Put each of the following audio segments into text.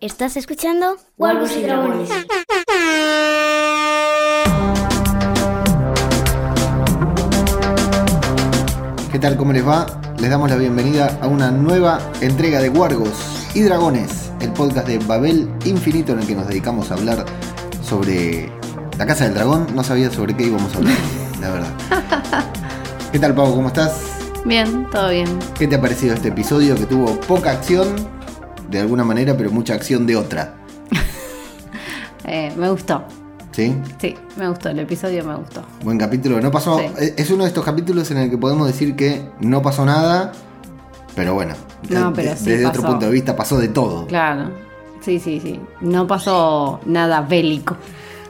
¿Estás escuchando? Wargos y Dragones. ¿Qué tal? ¿Cómo les va? Les damos la bienvenida a una nueva entrega de Wargos y Dragones, el podcast de Babel Infinito en el que nos dedicamos a hablar sobre la Casa del Dragón. No sabía sobre qué íbamos a hablar, la verdad. ¿Qué tal, Pau? ¿Cómo estás? Bien, todo bien. ¿Qué te ha parecido este episodio que tuvo poca acción de alguna manera, pero mucha acción de otra? Eh, me gustó. ¿Sí? Sí, me gustó. El episodio me gustó. Buen capítulo. No pasó. Sí. es- uno de estos capítulos en el que podemos decir que no pasó nada, pero bueno. No, de- pero sí desde otro punto de vista pasó de todo. Claro. Sí, sí, sí. No pasó nada bélico.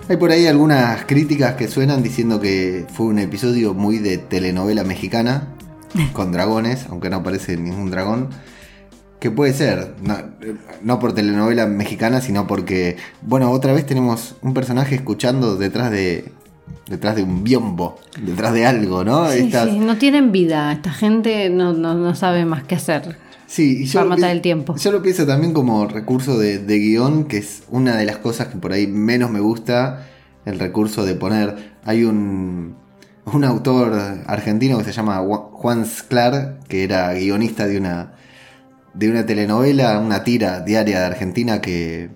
Hay por ahí algunas críticas que suenan diciendo que fue un episodio muy de telenovela mexicana, con dragones, aunque no aparece ningún dragón. Que puede ser, no, no por telenovela mexicana, sino porque, bueno, otra vez tenemos un personaje escuchando detrás de detrás de un biombo, detrás de algo, ¿no? Sí, Estas- sí, no tienen vida. Esta gente no, no, no sabe más qué hacer. Sí, y yo Para matar el tiempo. Yo lo pienso también como recurso de, de guion, que es una de las cosas que por ahí menos me gusta, el recurso de poner... Hay un, un autor argentino que se llama Juan Sclar, que era guionista de una, de una telenovela, una tira diaria de Argentina que,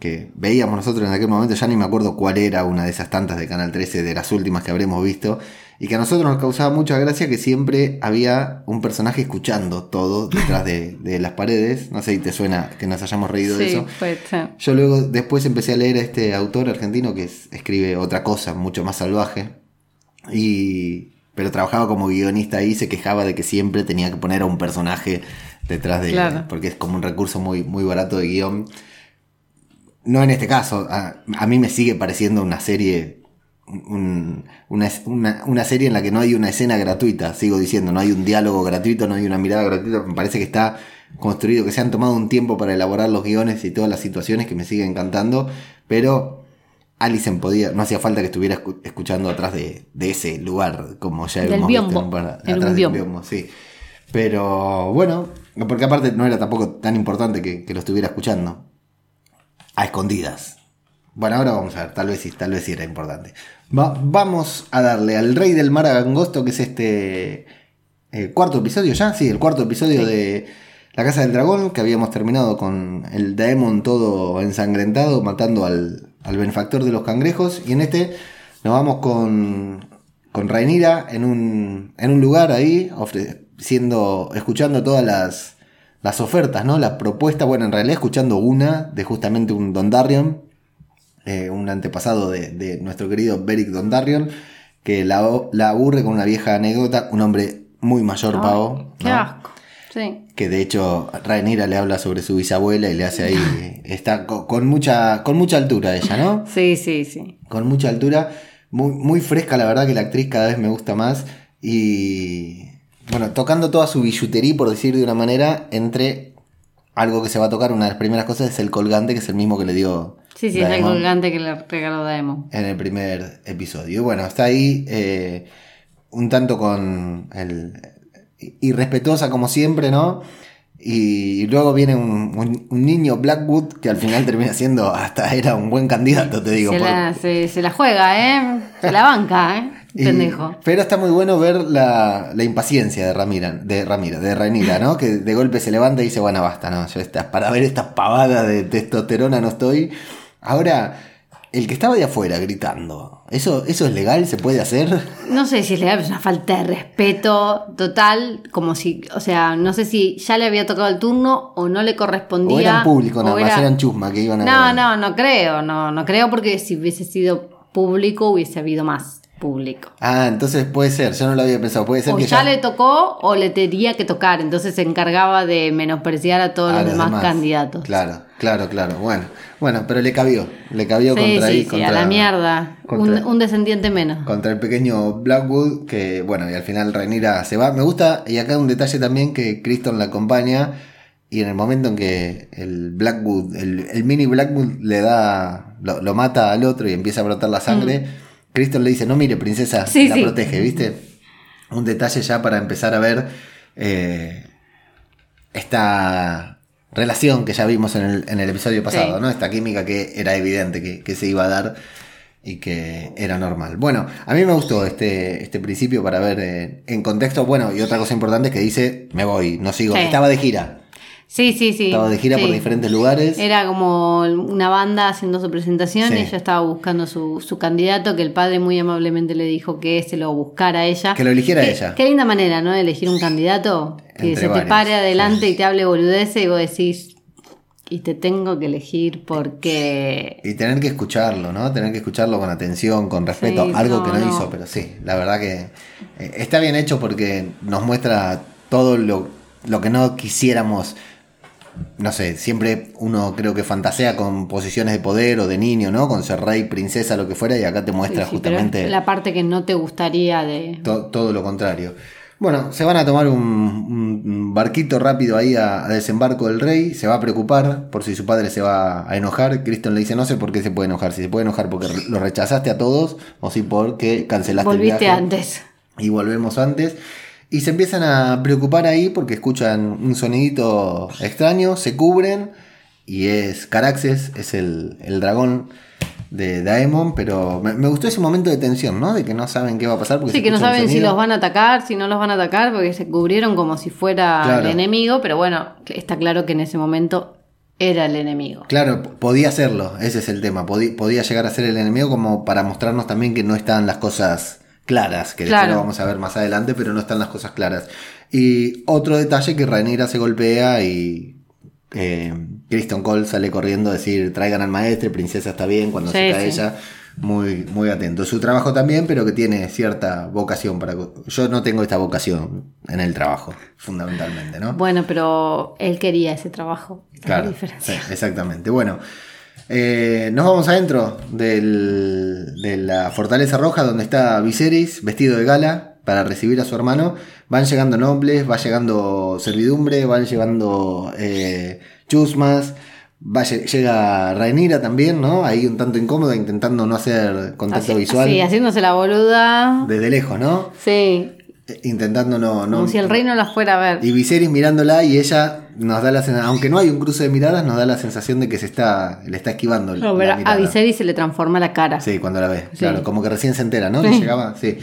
que veíamos nosotros en aquel momento, ya ni me acuerdo cuál era una de esas tantas de Canal 13, de las últimas que habremos visto, y que a nosotros nos causaba mucha gracia que siempre había un personaje escuchando todo detrás de, de las paredes. No sé si te suena que nos hayamos reído de eso. sí. Yo luego después empecé a leer a este autor argentino que es- escribe otra cosa, mucho más salvaje. Y. Pero trabajaba como guionista ahí y se quejaba de que siempre tenía que poner a un personaje detrás de. Claro. Porque es como un recurso muy, muy barato de guion. No en este caso. A, a mí me sigue pareciendo una serie. un- una, una- una serie en la que no hay una escena gratuita, sigo diciendo, no hay un diálogo gratuito, no hay una mirada gratuita, me parece que está construido, que se han tomado un tiempo para elaborar los guiones y todas las situaciones que me siguen encantando, pero Alison podía, no hacía falta que estuviera escu- escuchando atrás de, de ese lugar, como ya Del hemos visto en biombo, era un atrás del biombo, sí. Pero bueno, porque aparte no era tampoco tan importante que, que lo estuviera escuchando. A escondidas. Bueno, ahora vamos a ver, tal vez sí, tal vez sí era importante. Va- vamos a darle al Rey del Mar Angosto, que es este eh, cuarto episodio ya, sí, el cuarto episodio de La Casa del Dragón, que habíamos terminado con el Daemon todo ensangrentado, matando al, al benefactor de los cangrejos. Y en este nos vamos con, con Rhaenyra en un, en un lugar ahí, ofreciendo, escuchando todas las, las ofertas, ¿no? Las propuestas, bueno, en realidad escuchando una de justamente un Dondarrion, eh, un antepasado de, de nuestro querido Beric Dondarrion, que la, la aburre con una vieja anécdota, un hombre muy mayor, Ay, Pavo, Qué ¿no? asco. Sí. que de hecho Rhaenyra le habla sobre su bisabuela y le hace ahí, está co- con, mucha, con mucha altura ella, ¿no? Sí, sí, sí. Con mucha altura, muy, muy fresca, la verdad que la actriz cada vez me gusta más y bueno, tocando toda su billutería, por decir de una manera, entre algo que se va a tocar, una de las primeras cosas es el colgante, que es el mismo que le dio Sí, sí, es el colgante que le regaló Daemon. en el primer episodio. Y bueno, está ahí eh, un tanto con el irrespetuosa como siempre, ¿no? Y luego viene un, un- un niño Blackwood que al final termina siendo, hasta era un buen candidato, te digo. Se por- la, se, se la juega, ¿eh? Se la banca, ¿eh? Pendejo. pero está muy bueno ver la, la impaciencia de Ramira, de Ramira, de Rhaenyra, ¿no? Que de golpe se levanta y dice, bueno, basta, no, yo para ver estas pavadas de testosterona no estoy. Ahora, el que estaba de afuera gritando, ¿eso, eso es legal? ¿Se puede hacer? No sé si es legal, pero es una falta de respeto total, como si, o sea, no sé si ya le había tocado el turno o no le correspondía. O eran público nada más, era- eran chusma que iban a No, no, no creo, no, no creo porque si hubiese sido público hubiese habido más público. Ah, entonces puede ser, yo no lo había pensado, puede ser O que ya le tocó o le tenía que tocar, entonces se encargaba de menospreciar a todos a los demás, candidatos. Claro, claro, claro. Bueno, bueno, pero le cabió, le cabió Sí, contra sí, ahí, sí, contra- a la mierda. contra- Un, un descendiente menos. contra el pequeño Blackwood, que bueno, y al final Rhaenyra se va. Me gusta, y acá un detalle también que Criston la acompaña, y en el momento en que el Blackwood, el, el mini Blackwood le da, lo, lo mata al otro y empieza a brotar la sangre, Criston le dice, no mire, princesa. Sí, la sí. protege, ¿viste? Un detalle ya para empezar a ver eh, esta relación que ya vimos en el, en el episodio pasado, Sí. ¿no? Esta química que era evidente que, que se iba a dar y que era normal. Bueno, a mí me gustó este, este principio para ver eh, en contexto. Bueno, y otra cosa importante es que dice, me voy, no sigo. Estaba de gira. Sí, sí, sí. Estaba de gira por diferentes lugares. Era como una banda haciendo su presentación Sí. y ella estaba buscando su, su candidato, que el padre muy amablemente le dijo que se lo buscara a ella. Que lo eligiera Qué- ella. Qué linda manera, ¿no? De elegir un candidato que Entre se te pare adelante sí. y te hable boludeces y vos decís, y te tengo que elegir porque... Y tener que escucharlo, ¿no? Tener que escucharlo con atención, con respeto, Sí, algo no, que no, no. hizo, pero sí, la verdad que eh, está bien hecho porque nos muestra todo lo, lo que no quisiéramos. No sé, siempre uno creo que fantasea con posiciones de poder o de niño, ¿no? Con ser rey, princesa, lo que fuera, y acá te muestra Sí, sí, pero justamente la parte que no te gustaría de... to- todo lo contrario. Bueno, se van a tomar un, un barquito rápido ahí a, a desembarco del rey. Se va a preocupar por si su padre se va a enojar. Kristen le dice: No sé por qué se puede enojar. Si se puede enojar porque lo rechazaste a todos o si porque cancelaste Volviste el viaje. antes. Y volvemos antes. Y se empiezan a preocupar ahí porque escuchan un sonidito extraño, se cubren. Y es Caraxes, es el, el dragón de Daemon. Pero me, me gustó ese momento de tensión, ¿no? De que no saben qué va a pasar. Porque Sí, se que no saben si los van a atacar, si no los van a atacar, porque se cubrieron como si fuera Claro. el enemigo, pero bueno, está claro que en ese momento era el enemigo. Claro, podía serlo, ese es el tema. Podía, podía llegar a ser el enemigo como para mostrarnos también que no están las cosas claras, que después Claro. lo vamos a ver más adelante, pero no están las cosas claras. Y otro detalle que Rhaenyra se golpea y eh, Kristen Cole sale corriendo a decir traigan al maestro, princesa está bien, cuando se cae sí. ella, muy, muy atento. Su trabajo también, pero que tiene cierta vocación para... Yo no tengo esta vocación en el trabajo, fundamentalmente, ¿no? Bueno, pero él quería ese trabajo. la Claro, diferencia. sí, exactamente. Bueno, eh, nos vamos adentro del- de la Fortaleza Roja, donde está Viserys, vestido de gala, para recibir a su hermano. Van llegando nobles, va llegando servidumbre, van llegando eh, chusmas. Va, lle- llega Rhaenyra también, ¿no? Ahí un tanto incómoda, intentando no hacer contacto Así- visual. así, haciéndose la boluda. Desde lejos, ¿no? Sí, Intentando no... no como si el rey no la fuera a ver. y Viserys mirándola y ella nos da la sensación, aunque no hay un cruce de miradas, nos da la sensación de que se está, le está esquivando No, la a. Viserys se le transforma la cara. Sí, cuando la ve, Sí. claro, como que recién se entera, ¿no? Que Sí. llegaba, sí.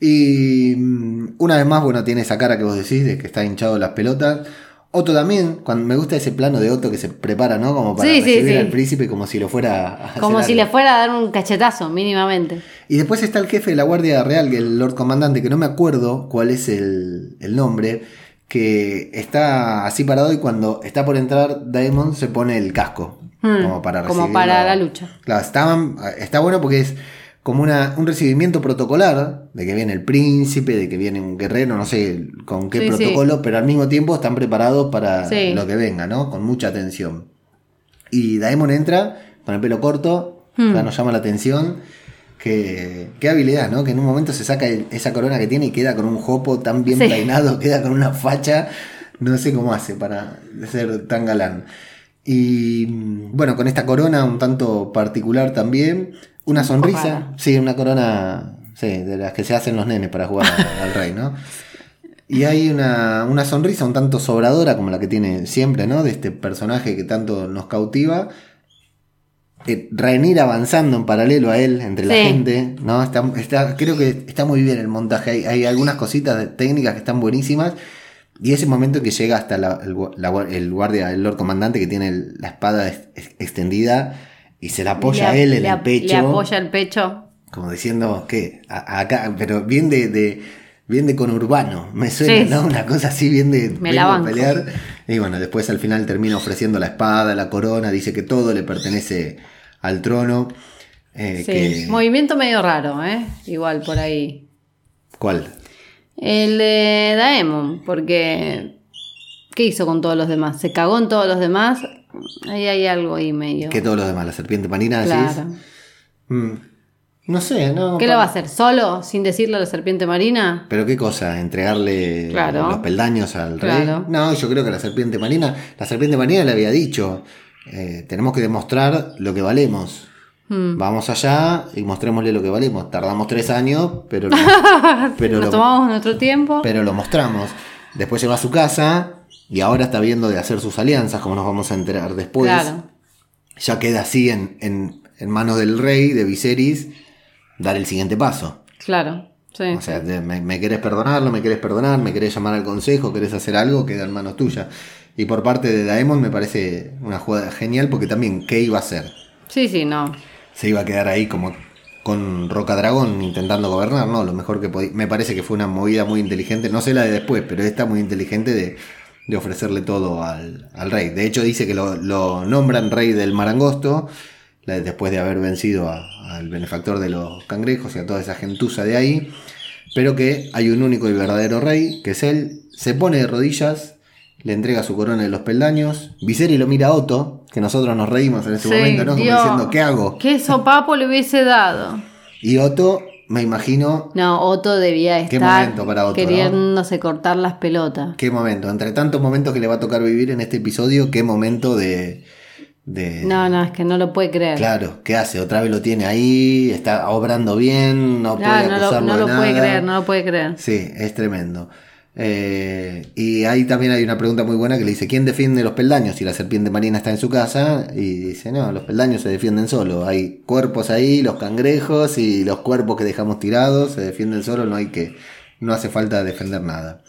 Y mm, una vez más, bueno, tiene esa cara que vos decís de que está hinchado las pelotas. Otto también, cuando me gusta ese plano de Otto que se prepara, ¿no? Como para Sí, recibir al príncipe como si lo fuera a hacer Como si algo. le fuera a dar un cachetazo, mínimamente. Y después está el jefe de la Guardia Real, que el Lord Comandante, que no me acuerdo cuál es el, el nombre, que está así parado y cuando está por entrar Daemon se pone el casco. Hmm, como para como recibirlo. para la lucha. Claro, estaban- está bueno porque es como una, un recibimiento protocolar, de que viene el príncipe, de que viene un guerrero, no sé con qué Sí, sí. protocolo, pero al mismo tiempo están preparados para Sí. lo que venga, ¿no? Con mucha atención. Y Daemon entra con el pelo corto, Hmm. ya nos llama la atención. Qué habilidad, ¿no? Que en un momento se saca el- esa corona que tiene y queda con un jopo tan bien Sí. peinado, queda con una facha. No sé cómo hace para ser tan galán. Y bueno, con esta corona un tanto particular también. Una sonrisa. Sí, una corona sí, de las que se hacen los nenes para jugar al rey, ¿no? Y hay una, una sonrisa un tanto sobradora, como la que tiene siempre, ¿no? De este personaje que tanto nos cautiva. Eh, avanzando en paralelo a él, entre la gente, ¿no? Está, está- creo que está muy bien el montaje. Hay, hay algunas cositas de- técnicas que están buenísimas. Y ese momento en que llega hasta la- el, la guardia, el Lord Comandante, que tiene el- la espada ex- ex- extendida y se la apoya Le- a él en le- el pecho. Le apoya el pecho. Como diciendo, ¿qué? A- acá, pero bien de, de- bien de conurbano, me suena, Sí. ¿no? Una cosa así, bien de, Me la banco. pelear. Y bueno, después al final termina ofreciendo la espada, la corona, dice que todo le pertenece al trono. eh, Sí. que- Movimiento medio raro, ¿eh? Igual por ahí. ¿Cuál? El de Daemon, porque. ¿Qué hizo con todos los demás? ¿Se cagó en todos los demás? Ahí hay algo ahí medio. ¿Qué todos los demás? ¿La serpiente marina decís? Claro. Mm. No sé, ¿no? ¿Qué lo va a hacer? ¿Solo? ¿Sin decirle a la serpiente marina? ¿Pero qué cosa? ¿Entregarle Claro. los peldaños al rey? Claro. No, yo creo que la serpiente marina, la serpiente marina le había dicho, eh, tenemos que demostrar lo que valemos. Hmm. Vamos allá y mostrémosle lo que valemos. Tardamos tres años, pero lo, pero Nos lo, tomamos nuestro tiempo. pero lo mostramos. Después llegó a su casa y ahora está viendo de hacer sus alianzas, como nos vamos a enterar después. Claro. Ya queda así en, en, en manos del rey, de Viserys, dar el siguiente paso. Claro. Sí. O sea, me, me querés perdonar, no me querés perdonar, me querés llamar al consejo, querés hacer algo, queda en manos tuyas. Y por parte de Daemon me parece una jugada genial porque también, ¿qué iba a hacer? sí, sí, no. Se iba a quedar ahí como con Roca Dragón intentando gobernar, ¿no? Lo mejor que podía. Me parece que fue una movida muy inteligente, no sé la de después, pero esta muy inteligente de, de ofrecerle todo al, al rey. De hecho, dice que lo, lo nombran rey del Marangosto, después de haber vencido a- al benefactor de los cangrejos y a toda esa gentuza de ahí, pero que hay un único y verdadero rey, que es él, se pone de rodillas, le entrega su corona de los peldaños, Viserys lo mira a Otto, que nosotros nos reímos en ese Sí, momento, ¿no? Como Dios. diciendo, ¿qué hago? ¿Qué sopapo le hubiese dado? Y Otto, me imagino, No, Otto debía Qué estar momento para Otto, queriéndose cortar las pelotas. qué momento, entre tantos momentos que le va a tocar vivir en este episodio, qué momento de... de No, no, es que no lo puede creer. Claro, ¿qué hace? Otra vez lo tiene ahí, está obrando bien, no puede no lo, acusarlo no de lo puede creer, no lo puede creer. Sí, es tremendo. Eh, y ahí también hay una pregunta muy buena que le dice, ¿quién defiende los peldaños si la serpiente marina está en su casa? Y dice, no, los peldaños se defienden solos. Hay cuerpos ahí, los cangrejos y los cuerpos que dejamos tirados se defienden solos, no hay que, no hace falta defender nada.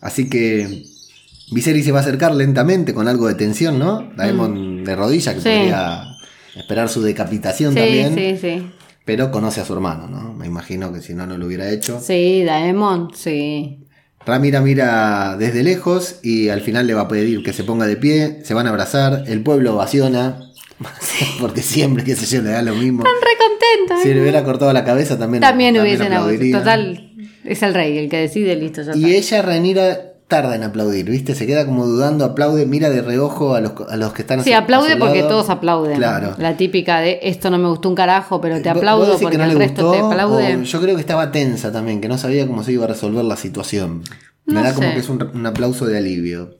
Así que Viserys se va a acercar lentamente con algo de tensión, ¿no? Daemon de rodilla que Mm. Sí. podría esperar su decapitación Sí, también. sí, sí. Pero conoce a su hermano, ¿no? Me imagino que si no, no lo hubiera hecho. Sí, Daemon, sí. Ramira mira desde lejos y al final le va a pedir que se ponga de pie, se van a abrazar, el pueblo ovaciona, porque siempre, qué sé yo, le da lo mismo. Están re contentos. Si le hubiera cortado la cabeza también, También hubiesen aplaudirían. Total, es el rey el que decide, listo, ya Y está. ella, Ranira, tarda en aplaudir, ¿viste? Se queda como dudando, aplaude, mira de reojo a los, a los que están Sí, a aplaude porque todos aplauden. Claro. La típica de esto no me gustó un carajo, pero te ¿Vos- vos aplaudo porque no el resto te gustó, aplaude. o Yo creo que estaba tensa también, que no sabía cómo se iba a resolver la situación. Me No da como que es un, un aplauso de alivio.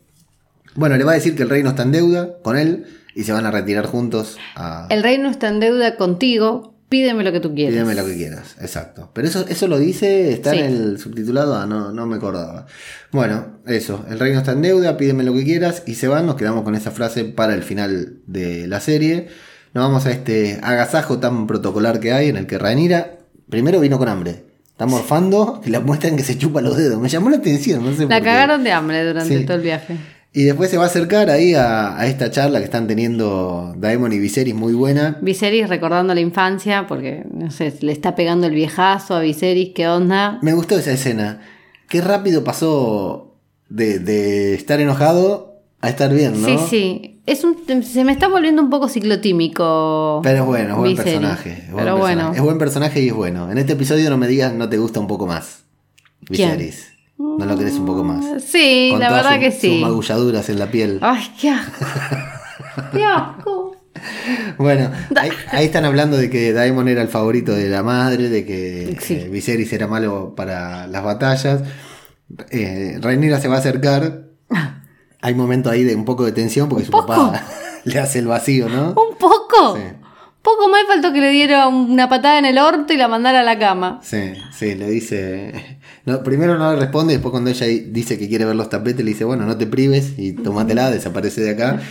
Bueno, le va a decir que el rey no está en deuda con él y se van a retirar juntos a... El rey no está en deuda contigo, pídeme lo que tú quieras. Pídeme lo que quieras, exacto. Pero eso, eso lo dice, está Sí. en el subtitulado, ah, no, no me acordaba. Bueno, eso, el rey no está en deuda, pídeme lo que quieras y se van, nos quedamos con esa frase para el final de la serie. Nos vamos a este agasajo tan protocolar que hay en el que Rhaenyra primero vino con hambre. Está morfando y la muestran que se chupa los dedos. Me llamó la atención, no sé La por qué. cagaron de hambre durante Sí. todo el viaje. Y después se va a acercar ahí a, a esta charla que están teniendo Daemon y Viserys muy buena. Viserys recordando la infancia, porque, no sé, le está pegando el viejazo a Viserys, ¿qué onda? Me gustó esa escena. Qué rápido pasó de, de estar enojado a estar bien, ¿no? Sí, sí. Es un, se me está volviendo un poco ciclotímico. Pero es bueno, es buen Viserys. personaje. es buen Pero personaje. bueno. Es buen personaje y es bueno. En este episodio no me digas no te gusta un poco más. ¿Quién? No lo querés un poco más. Sí, Con la verdad que sí. Sus magulladuras en la piel. Ay, qué asco. qué asco. Bueno, ahí, ahí están hablando de que Daemon era el favorito de la madre, de que Sí. eh, Viserys era malo para las batallas. Eh, Rhaenyra se va a acercar. Hay momento ahí de un poco de tensión porque su poco? papá le hace el vacío, ¿no? Un poco. Sí. Poco más faltó que le diera una patada en el orto y la mandara a la cama. Sí, sí, le dice. No, primero no le responde, después cuando ella dice que quiere ver los tapetes, le dice, bueno, no te prives y tómatela, desaparece de acá.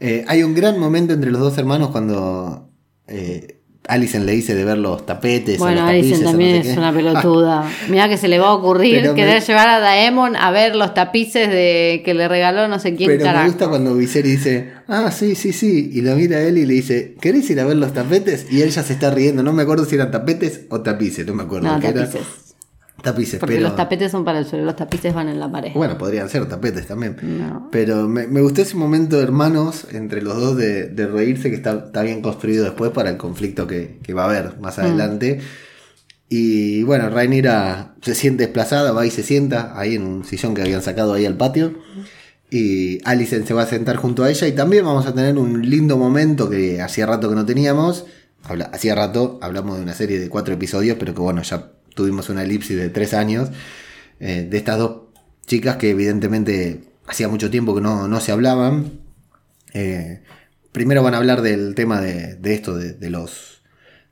Eh, hay un gran momento entre los dos hermanos cuando eh, Alicent le dice de ver los tapetes. Bueno, los Alison tapices, o no también sé es qué. una pelotuda. Mirá que se le va a ocurrir Pero me- querer llevar a Daemon a ver los tapices de que le regaló no sé quién Pero me gusta cuando Viserys dice, ah, sí, sí, sí, y lo mira a él y le dice, ¿querés ir a ver los tapetes? Y él ya se está riendo, no me acuerdo si eran tapetes o tapices, no me acuerdo. No, qué era. Tapices. Porque pero... los tapetes son para el suelo, los tapices van en la pared. Bueno, podrían ser tapetes también. No. Pero me, me gustó ese momento de hermanos entre los dos de, de reírse que está, está bien construido después para el conflicto que, que va a haber más adelante. Y bueno, Rhaenyra se siente desplazada, va y se sienta ahí en un sillón que habían sacado ahí al patio. Y Alicent se va a sentar junto a ella y también vamos a tener un lindo momento que hacía rato que no teníamos. Habla- hacía rato hablamos de una serie de cuatro episodios, pero que bueno, ya tuvimos una elipsis de tres años eh, de estas dos chicas que evidentemente hacía mucho tiempo que no, no se hablaban. Eh, primero van a hablar del tema de, de esto, de, de los,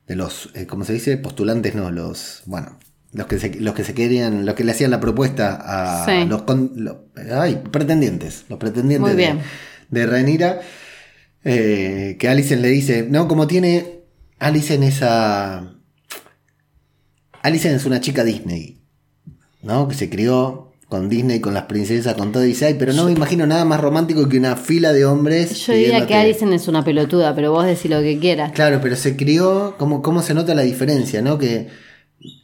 de los eh, ¿cómo se dice? Postulantes, no, los, bueno, los que se, los que se querían, los que le hacían la propuesta a Sí. los, con- ay, pretendientes, los pretendientes Muy de, bien. de Rhaenyra, eh, que Alicent le dice, no, como tiene Alicent esa... Alicent es una chica Disney, ¿no? Que se crió con Disney, con las princesas, con todo, y dice, ay, pero no me imagino nada más romántico que una fila de hombres. Yo diría que pidiéndote". Alison es una pelotuda, pero vos decís lo que quieras. Claro, pero se crió, ¿cómo, cómo se nota la diferencia, no? Que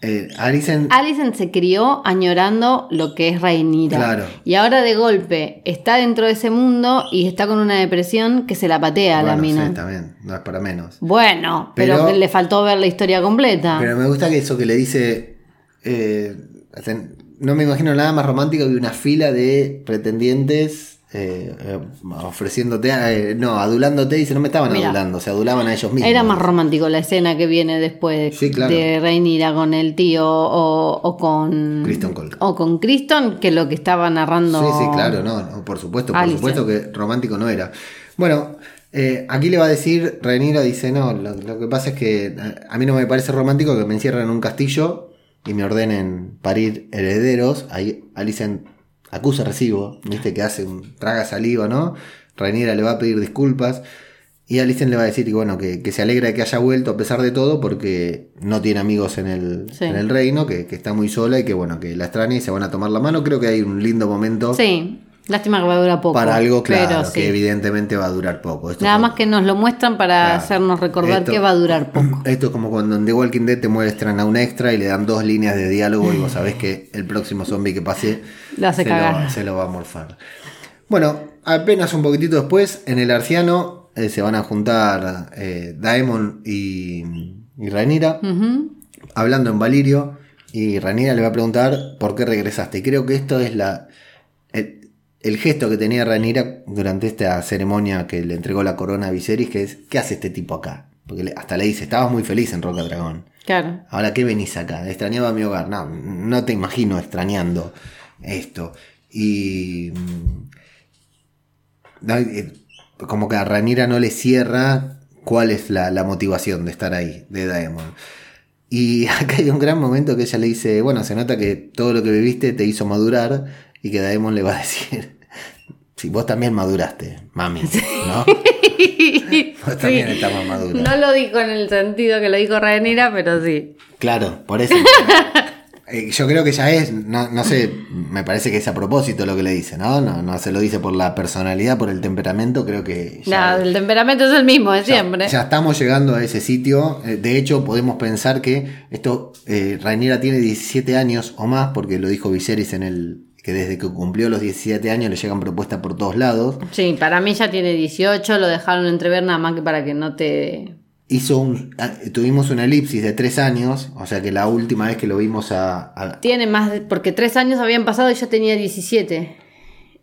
eh, Alicent... Alison se crió añorando lo que es Rhaenyra. Claro. Y ahora de golpe está dentro de ese mundo y está con una depresión que se la patea a la mina. sí, también, no es para menos. Bueno, pero, le faltó ver la historia completa. Pero me gusta que eso que le dice. eh, no me imagino nada más romántico que una fila de pretendientes eh, eh, ofreciéndote, eh, no, adulándote. Dice, no me estaban Mira. adulando, se adulaban a ellos mismos. Era más romántico la escena que viene después Sí, claro. de Rhaenyra con el tío o, o con Kristen Cole. o con Kristen que lo que estaba narrando. Sí, sí, claro, no, no, por supuesto, por supuesto que romántico no era. Bueno, eh, aquí le va a decir, Rhaenyra dice, no, lo, lo que pasa es que a mí no me parece romántico que me encierren en un castillo y me ordenen parir herederos. Ahí Alicent acusa recibo, viste que hace un traga saliva, ¿no? Rhaenyra le va a pedir disculpas. Y Alicent le va a decir que bueno, que, que se alegra de que haya vuelto a pesar de todo, porque no tiene amigos en el, Sí. en el reino, que, que está muy sola y que bueno, que la extraña y se van a tomar la mano. Creo que hay un lindo momento Sí, lástima que va a durar poco. para algo claro, sí. que evidentemente va a durar poco. Esto Nada más que nos lo muestran para Claro. hacernos recordar Esto- que va a durar poco. Esto es como cuando en The Walking Dead te muestran a un extra y le dan dos líneas de diálogo y vos sabés que el próximo zombie que pase se. Lo, se lo va a morfar. Bueno, apenas un poquitito después, en el Arciano eh, se van a juntar eh, Daemon y, y Rhaenyra, hablando en Valirio, y Rhaenyra le va a preguntar por qué regresaste. Y creo que esto es la el, gesto que tenía Rhaenyra durante esta ceremonia que le entregó la corona a Viserys, que es, ¿qué hace este tipo acá? Porque hasta le dice, estabas muy feliz en Roca Dragón. Claro. Ahora, ¿qué venís acá? Extrañaba mi hogar. No, no te imagino extrañando esto. Y. mm, eh, como que a Ranira no le cierra cuál es la, la motivación de estar ahí, de Daemon. Y acá hay un gran momento que ella le dice: Bueno, se nota que todo lo que viviste te hizo madurar. Y que Daemon le va a decir: Si vos también maduraste, mami, ¿no? Vos también Sí. estás más madura. No lo dijo en el sentido que lo dijo Rhaenyra, pero sí. Claro, por eso. Eh, Yo creo que ya es, no, no sé, me parece que es a propósito lo que le dice, ¿no? No, no se lo dice por la personalidad, por el temperamento, creo que ya, Ya, el temperamento es el mismo de siempre. ya estamos llegando a ese sitio. Eh, De hecho, podemos pensar que esto, eh, Rhaenyra tiene 17 años o más, porque lo dijo Viserys en el que desde que cumplió los 17 años le llegan propuestas por todos lados. Sí, para mí ya tiene 18, lo dejaron entrever nada más que para que no te... Hizo un, ah, tuvimos una elipsis de 3 años, o sea que la última vez que lo vimos a- a, Tiene más, de- porque tres años habían pasado y yo tenía 17.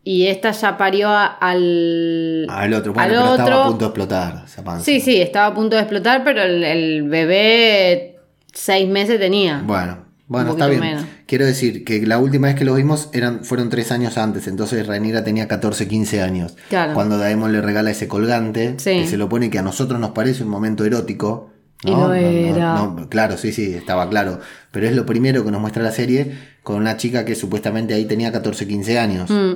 Y esta ya parió a- al... Al otro, bueno, al pero estaba a otro. punto de explotar esa panza. Sí, sí, estaba a punto de explotar, pero el, el bebé seis meses tenía. Bueno, bueno, está bien. menos. Quiero decir que la última vez que los vimos eran, fueron tres años antes, entonces Rhaenyra tenía 14, 15 años. Claro. Cuando Daemon le regala ese colgante, Sí. que se lo pone que a nosotros nos parece un momento erótico. Y no era. no, claro, sí, sí, estaba claro. Pero es lo primero que nos muestra la serie con una chica que supuestamente ahí tenía 14, 15 años. Mm,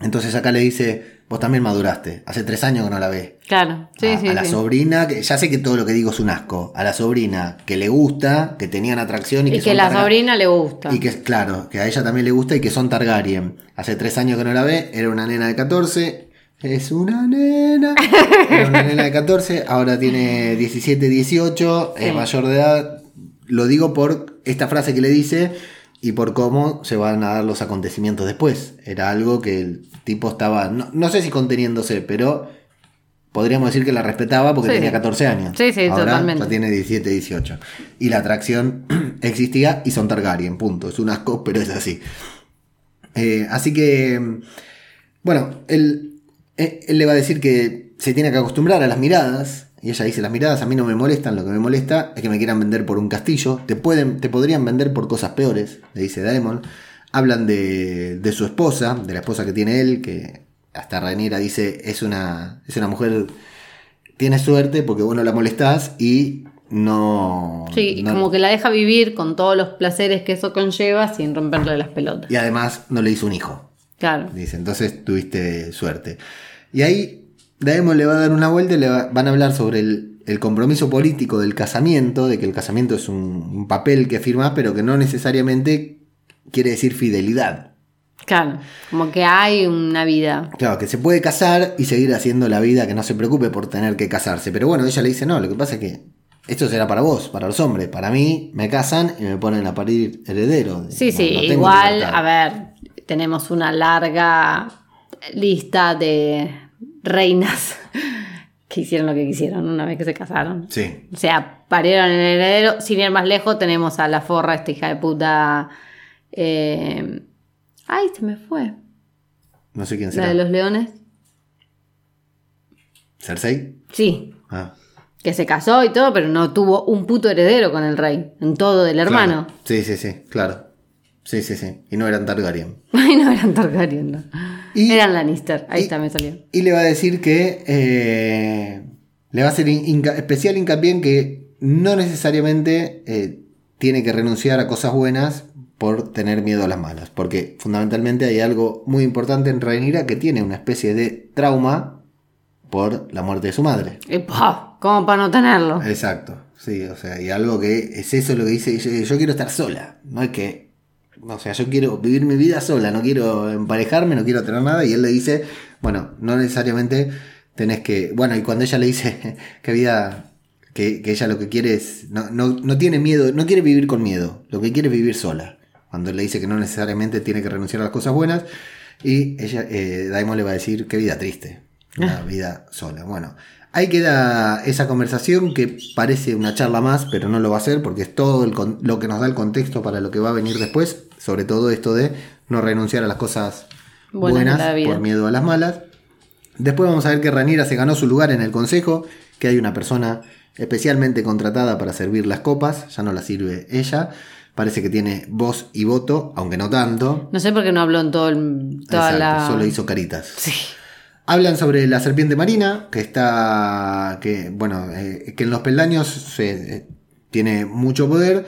Entonces acá le dice, vos también maduraste, hace tres años que no la ves. claro, sí, a, sí. a la sí. sobrina, que ya sé que todo lo que digo es un asco, a la sobrina que le gusta, que tenían atracción y Y que, que la sobrina le gusta. Y que, claro, que a ella también le gusta y que son Targaryen. Hace tres años que no la ve, era una nena de 14. Es una nena. Era una nena de 14, ahora tiene 17, 18, es mayor de edad. Lo digo por esta frase que le dice y por cómo se van a dar los acontecimientos después. Era algo que el tipo estaba, no, no sé si conteniéndose, pero podríamos decir que la respetaba porque Sí. tenía 14 años. Sí, sí, Ahora totalmente. ya tiene 17, 18. Y la atracción existía y son Targaryen, punto. Es un asco, pero es así. Eh, así que, bueno, él, él- él le va a decir que se tiene que acostumbrar a las miradas. Y ella dice, las miradas a mí no me molestan, lo que me molesta es que me quieran vender por un castillo. Te, pueden, te podrían vender por cosas peores, le dice Daemon. Hablan de, de su esposa, de la esposa que tiene él, que hasta Rhaenyra dice, es una, es una mujer, tiene suerte porque vos no la molestás y no. Sí, no- como que la deja vivir con todos los placeres que eso conlleva sin romperle las pelotas. Y además no le hizo un hijo. Claro. Dice, entonces tuviste suerte. Y ahí Daemon le va a dar una vuelta y le va- van a hablar sobre el, el compromiso político del casamiento, de que el casamiento es un, un papel que firma, pero que no necesariamente quiere decir fidelidad. Claro. Como que hay una vida. Claro, que se puede casar y seguir haciendo la vida, que no se preocupe por tener que casarse. Pero bueno, ella le dice, no, lo que pasa es que esto será para vos, para los hombres. Para mí me casan y me ponen a parir heredero. Sí, No- sí, no igual, a ver, tenemos una larga lista de reinas que hicieron lo que quisieron una vez que se casaron. Sí, O sea, parieron el heredero. Sin ir más lejos, tenemos a la forra, esta hija de puta. eh, Ay, se me fue. no sé quién La será. de los leones. ¿Cersei? Sí, Ah, que se casó y todo, pero no tuvo un puto heredero con el rey. En todo del hermano. claro. Sí, sí, sí, claro. Sí, sí, sí. Y no eran Targaryen. Ay, no eran Targaryen, no. Y- eran Lannister. Ahí y- está, me salió. Y le va a decir que eh, le va a hacer especial hincapié en que no necesariamente eh, tiene que renunciar a cosas buenas por tener miedo a las malas. Porque fundamentalmente hay algo muy importante en Rhaenyra que tiene una especie de trauma por la muerte de su madre. ¿Cómo para no tenerlo? Exacto, sí, o sea, y algo que es eso lo que dice, yo, yo quiero estar sola, no es que, o sea, yo quiero vivir mi vida sola, no quiero emparejarme, no quiero tener nada, y él le dice, bueno, no necesariamente tenés que, bueno, y cuando ella le dice que vida, que, que ella lo que quiere es, no, no, no tiene miedo, no quiere vivir con miedo, lo que quiere es vivir sola, cuando él le dice que no necesariamente tiene que renunciar a las cosas buenas, y ella, eh, Daimon le va a decir, qué vida triste, una vida sola, bueno. Ahí queda esa conversación que parece una charla más, pero no lo va a ser porque es todo el lo que nos da el contexto para lo que va a venir después, sobre todo esto de no renunciar a las cosas Buenas por miedo a las malas. Después vamos a ver que Ranira se ganó su lugar en el consejo, que hay una persona especialmente contratada para servir las copas, ya no la sirve ella. Parece que tiene voz y voto, aunque no tanto. No sé por qué no habló en todo el, toda Exacto, la. solo hizo caritas. Sí. Hablan sobre la serpiente marina, que está. que, bueno, eh, que en los peldaños se, eh, tiene mucho poder.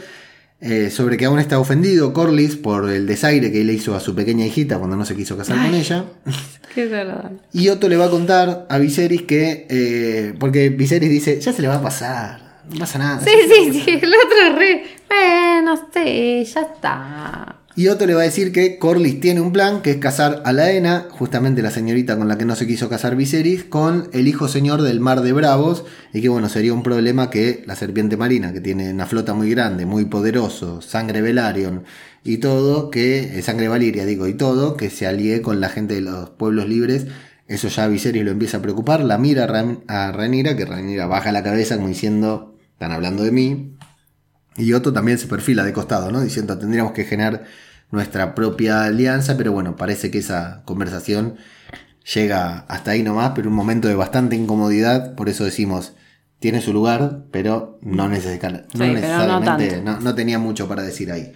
Eh, sobre que aún está ofendido Corlys por el desaire que él le hizo a su pequeña hijita cuando no se quiso casar con ella. Qué desagradable. Y Otto le va a contar a Viserys que. eh, porque Viserys dice: Ya se le va a pasar, no pasa nada. Sí, sí, sí. El otro re. Bueno, sí, ya está. Y Otto le va a decir que Corlys tiene un plan, que es casar a Laena, justamente la señorita con la que no se quiso casar Viserys, con el hijo señor del mar de Bravos, y que bueno, sería un problema que la serpiente marina, que tiene una flota muy grande, muy poderoso, sangre Velaryon y todo, que, eh, sangre Valiria digo, y todo, que se alíe con la gente de los pueblos libres, eso ya Viserys lo empieza a preocupar, la mira a Rhaenyra, que Rhaenyra baja la cabeza como diciendo, están hablando de mí, y Otto también se perfila de costado, ¿no? Diciendo, tendríamos que generar nuestra propia alianza, pero bueno, parece que esa conversación llega hasta ahí nomás, pero un momento de bastante incomodidad, por eso decimos, tiene su lugar, pero no, necesita- no pero no necesariamente, no, no tenía mucho para decir ahí.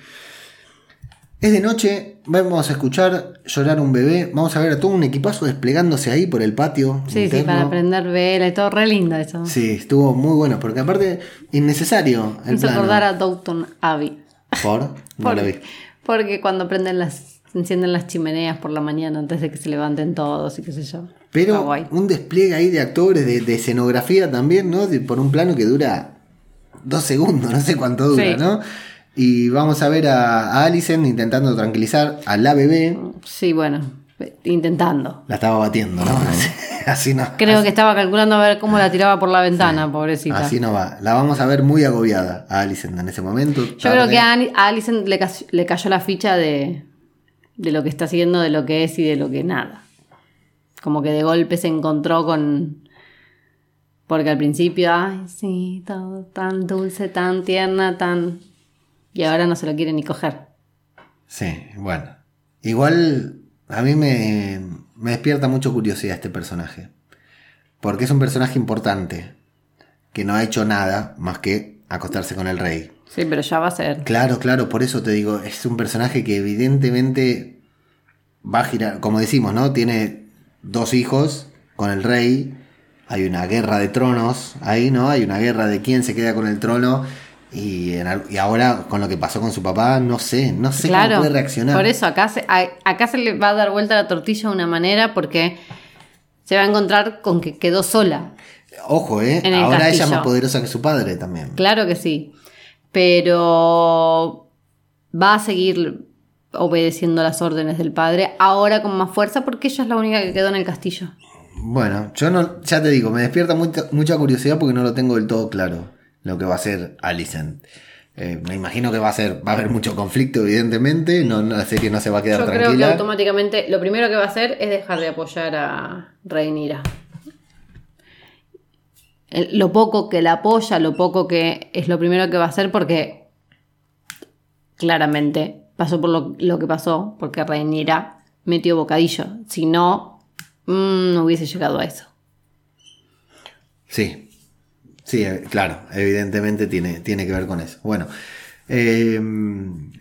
Es de noche, vamos a escuchar llorar un bebé, vamos a ver a todo un equipazo desplegándose ahí por el patio. Sí, sí, para prender vela y todo, re lindo eso. Sí, estuvo muy bueno, porque aparte, innecesario Me el hizo plano. acordar a Downton Abbey. ¿Por? No Por- lo vi. Porque cuando prenden las. se encienden las chimeneas por la mañana antes de que se levanten todos y qué sé yo. Pero un despliegue ahí de actores, de, de escenografía también, ¿no? De- por un plano que dura dos segundos, no sé cuánto dura, Sí. ¿no? Y vamos a ver a, a intentando tranquilizar a la bebé. Sí, bueno, intentando. La estaba batiendo, ¿no? Así, así no. Creo así, que estaba calculando a ver cómo la tiraba por la ventana, pobrecita. así no va. La vamos a ver muy agobiada a Alicent en ese momento. Yo creo que a, a Alison le, le cayó la ficha de, de lo que está haciendo, de lo que es y de lo que nada. Como que de golpe se encontró con... Porque al principio, ay, sí, todo tan dulce, tan tierna, tan... Y ahora no se lo quiere ni coger. Sí, bueno. Igual a mí me, me despierta mucho curiosidad este personaje. Porque es un personaje importante. Que no ha hecho nada más que acostarse con el rey. Sí, pero ya va a ser. Claro, claro, por eso te digo, es un personaje que evidentemente va a girar, como decimos, ¿no? Tiene dos hijos con el rey, hay una guerra de tronos ahí, ¿no? Hay una guerra de quién se queda con el trono. Y, en al- y ahora con lo que pasó con su papá, no sé, no sé claro. cómo puede reaccionar. Por eso acá se, a- acá se le va a dar vuelta la tortilla de una manera porque se va a encontrar con que quedó sola. Ojo, ¿eh? El Ahora ella es más poderosa que su padre también. Claro que sí. Pero va a seguir obedeciendo las órdenes del padre, ahora con más fuerza, porque ella es la única que quedó en el castillo. Bueno, yo no, ya te digo, me despierta mucha, mucha curiosidad porque no lo tengo del todo claro lo que va a hacer Alicent. Eh, me imagino que va a ser, va a haber mucho conflicto, evidentemente. No, no, la serie no se va a quedar Yo creo que tranquila. automáticamente lo primero que va a hacer es dejar de apoyar a. El- Lo poco que la apoya, lo poco que es lo primero que va a hacer porque claramente pasó por lo, lo que pasó, porque Rhaenyra metió bocadillo. Si no, mm, no hubiese llegado a eso. Sí, sí, eh, claro, evidentemente tiene, tiene que ver con eso. Bueno, eh,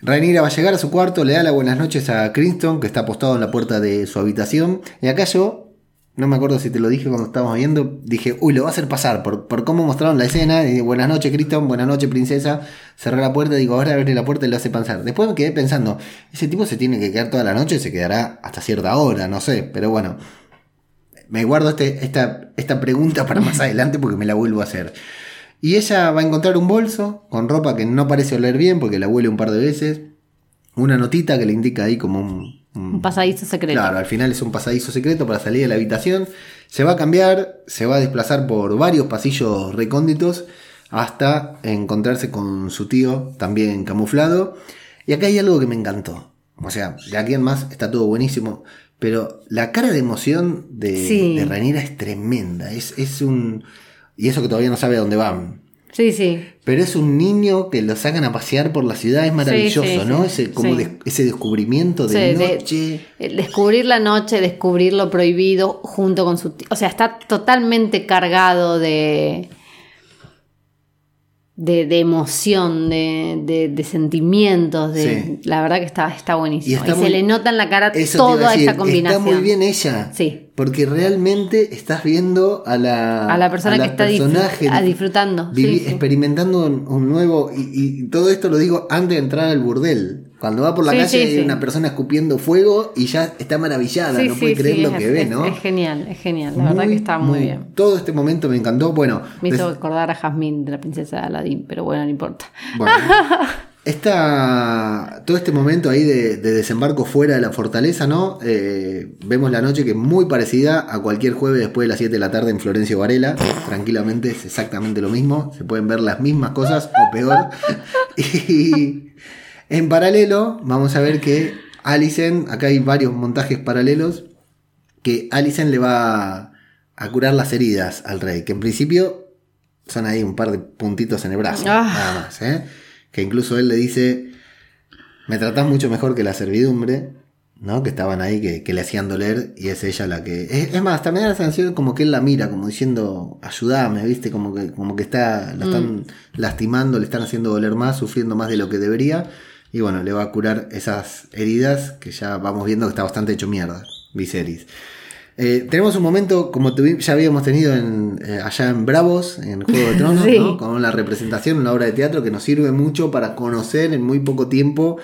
va a llegar a su cuarto, le da las buenas noches a Criston, que está apostado en la puerta de su habitación. Y acá yo, no me acuerdo si te lo dije cuando estábamos viendo, dije, uy, lo va a hacer pasar por, por cómo mostraron la escena. Y buenas noches, Criston, buenas noches, princesa. Cerré la puerta, digo, ahora abre la puerta y lo hace pasar. Después me quedé pensando, ese tipo se tiene que quedar toda la noche, se quedará hasta cierta hora, no sé, pero bueno. Me guardo este, esta, esta pregunta para más adelante porque me la vuelvo a hacer. Y ella va a encontrar un bolso con ropa que no parece oler bien porque la huele un par de veces. Una notita que le indica ahí como un... un- Un pasadizo secreto. Claro, al final es un pasadizo secreto para salir de la habitación. Se va a cambiar, se va a desplazar por varios pasillos recónditos hasta encontrarse con su tío, también camuflado. Y acá hay algo que me encantó. O sea, de aquí en más está todo buenísimo. Pero la cara de emoción de, Sí. de es tremenda. Es, es un. Y eso que todavía no sabe a dónde van. Sí, sí. Pero es un niño que lo sacan a pasear por la ciudad, es maravilloso, sí, ¿no? ese, como sí. ese descubrimiento de noche. el descubrir la noche, descubrir lo prohibido junto con su... O sea, está totalmente cargado de... De, de emoción, de, de- de sentimientos, de, Sí. la verdad que está, está buenísimo. Y se le nota en la cara toda esa combinación. Está muy bien ella. Sí. Porque realmente estás viendo a la, A la persona a que está disfr- personaje a disfrutando, sí, sí. experimentando un, nuevo. Y, y todo esto lo digo antes de entrar al burdel. Cuando va por la Sí, calle hay una persona escupiendo fuego y ya está maravillada, no puede creer lo es- que ve, ¿no? Es genial, es genial. La verdad que está muy, bien. Todo este momento me encantó. Bueno, Me hizo des- acordar a Jasmine de la princesa de Aladdin, pero bueno, no importa. Bueno, esta, todo este momento ahí de, de desembarco fuera de la fortaleza, ¿no? Eh, vemos la noche que es muy parecida a cualquier jueves después de las 7 de la tarde en Florencio Varela. Tranquilamente es exactamente lo mismo. Se pueden ver las mismas cosas o peor. Y en paralelo, vamos a ver que Alicent, acá hay varios montajes paralelos, que Alicent le va a curar las heridas al rey, que en principio son ahí un par de puntitos en el brazo, Ah. nada más, ¿eh? Que incluso él le dice, me tratás mucho mejor que la servidumbre, ¿no? Que estaban ahí, que, que le hacían doler, y es ella la que... Es, es más, también la sensación como que él la mira, como diciendo, ayúdame, ¿viste? Como que, como que está, la están lastimando, le están haciendo doler más, sufriendo más de lo que debería, y bueno, le va a curar esas heridas, que ya vamos viendo que está bastante hecho mierda, Viserys. Eh, tenemos un momento como ya habíamos tenido en, eh, allá en Bravos, en Juego de Tronos, Sí. ¿no? con la representación, una obra de teatro que nos sirve mucho para conocer en muy poco tiempo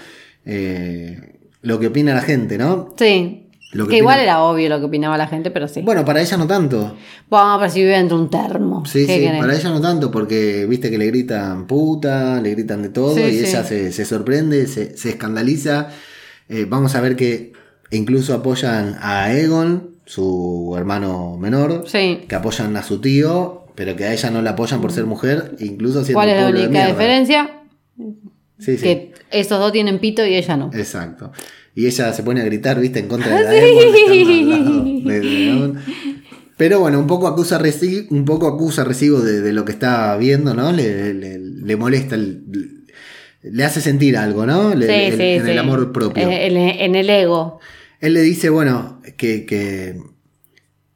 eh, lo que opina la gente, ¿no? Sí. Lo que que igual era obvio lo que opinaba la gente, pero sí. Bueno, para ella no tanto. Vamos, pero si vive dentro de un termo. Sí, ¿Qué sí, querés? para ella no tanto, porque viste que le gritan puta, le gritan de todo Sí, y sí. ella se, se sorprende, se, se escandaliza. Vamos a ver que incluso apoyan a Egon, su hermano menor, Sí. que apoyan a su tío, pero que a ella no la apoyan por ser mujer, incluso siendo ¿Cuál es la de única mierda. diferencia? Sí, sí. Que esos dos tienen pito y ella no. Exacto. Y ella se pone a gritar, ¿viste? En contra de de Daemon. Pero bueno, un poco acusa reci- un poco acusa recibo de, de lo que está viendo, ¿no? Le, le- le molesta, le hace sentir algo, ¿no? En el amor propio. Eh, en el ego. Él le dice, bueno, que, que,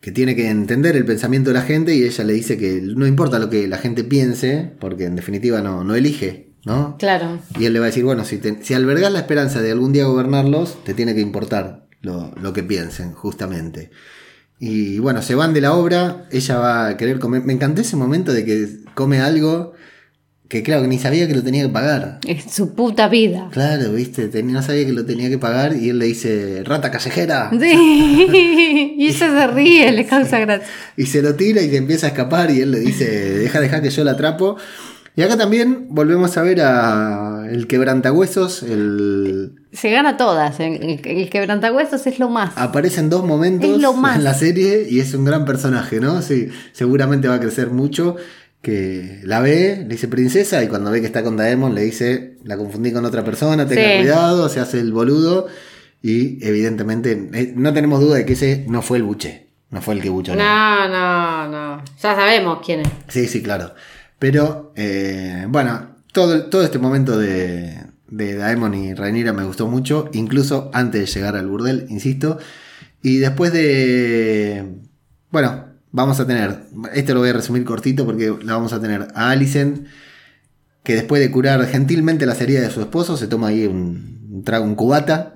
que tiene que entender el pensamiento de la gente y ella le dice que no importa lo que la gente piense, porque en definitiva no, no elige, ¿no? Claro. Y él le va a decir, bueno, si, te- si albergas la esperanza de algún día gobernarlos, te tiene que importar lo, lo que piensen, justamente. Y bueno, se van de la obra, ella va a querer comer. Me encantó ese momento de que come algo que claro, que ni sabía que lo tenía que pagar. Es su puta vida. Claro, viste, Tenía- no sabía que lo tenía que pagar y él le dice, rata callejera. Sí. Y ella se ríe, le causa gracia. Y se lo tira y se empieza a escapar y él le dice, deja, deja que yo la atrapo. Y acá también volvemos a ver a el quebrantahuesos, el... Se gana todas. ¿eh? El, el quebrantahuesos es lo más. Aparece en dos momentos Es lo más. en la serie y es un gran personaje, ¿no? Sí, seguramente va a crecer mucho. Que la ve, le dice princesa y cuando ve que está con Daemon le dice, la confundí con otra persona, tenga Sí. cuidado, se hace el boludo. Y evidentemente eh, no tenemos duda de que ese no fue el buche, no fue el que buchó. No, no, no. Ya sabemos quién es. Sí, sí, claro. Pero, eh, bueno, todo, todo este momento de, de Daemon y Rhaenyra me gustó mucho, incluso antes de llegar al burdel, insisto. Y después de... Bueno, vamos a tener, este lo voy a resumir cortito porque la vamos a tener a Alicent, que después de curar gentilmente la herida de su esposo, se toma ahí un, un trago, un cubata,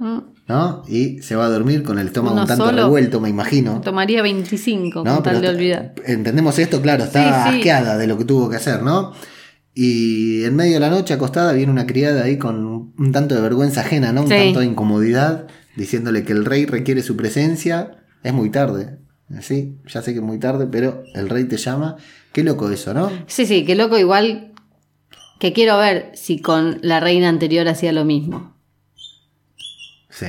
¿no? Y se va a dormir con el estómago Uno un tanto solo. revuelto, me imagino. Tomaría 25 ¿no? con tal de olvidar. Entendemos esto, claro, está Sí, sí. asqueada de lo que tuvo que hacer, ¿no? Y en medio de la noche, acostada, viene una criada ahí con un tanto de vergüenza ajena, ¿no? Un Sí. tanto de incomodidad, diciéndole que el rey requiere su presencia. Es muy tarde, sí, ya sé que es muy tarde, pero el rey te llama. Qué loco eso, ¿no? Sí, sí, qué loco, igual que quiero ver si con la reina anterior hacía lo mismo. Sí.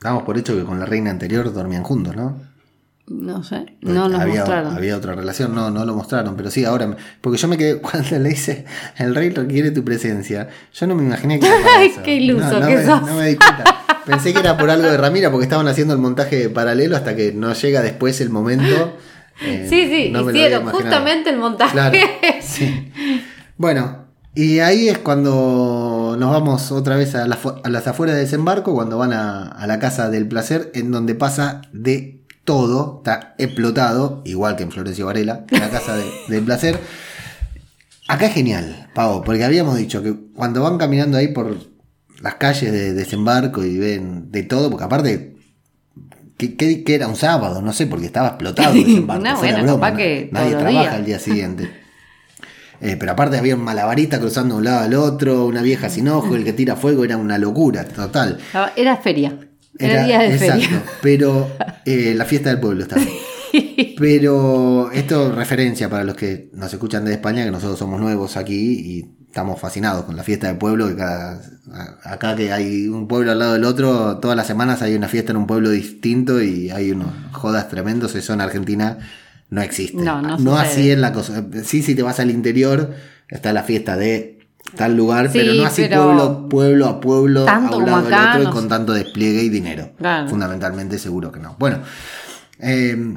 Damos por hecho que con la reina anterior dormían juntos, ¿no? No sé, no había, mostraron. había otra relación, no, no lo mostraron, pero sí, ahora, porque yo me quedé cuando le dice, el rey requiere tu presencia, yo no me imaginé que Ay, qué iluso no, no que me, sos. no me di cuenta. Pensé que era por algo de Ramira, porque estaban haciendo el montaje paralelo hasta que no llega después el momento. eh, Sí, sí, no hicieron justamente el montaje. Claro, sí. Bueno, y ahí es cuando nos vamos otra vez a, las fu- a las afueras de desembarco, cuando van a, a la casa del placer, en donde pasa de todo, está explotado, igual que en Florencio Varela, la casa de- del placer. Acá es genial, Pavo, porque habíamos dicho que cuando van caminando ahí por las calles de desembarco y ven de todo, porque aparte, que era un sábado, no sé, porque estaba explotado el desembarco. No, bueno, broma, capaz que nadie trabaja días. el día siguiente. Eh, pero aparte había un malabarista cruzando de un lado al otro, una vieja sin ojo, el que tira fuego, era una locura, total. Era feria. Era, día de exacto, feria. pero eh, la fiesta del pueblo está. Pero esto referencia para los que nos escuchan de España, que nosotros somos nuevos aquí y estamos fascinados con la fiesta del pueblo, que cada, acá que hay un pueblo al lado del otro, todas las semanas hay una fiesta en un pueblo distinto y hay unos jodas tremendos, eso en Argentina no existe. No, así en la cosa. Sí, si te vas al interior, está la fiesta de tal lugar, Sí, pero no así pero pueblo, pueblo a pueblo, tanto a un como lado del otro y con sé. tanto despliegue y dinero. Claro. Fundamentalmente seguro que no. Bueno, eh,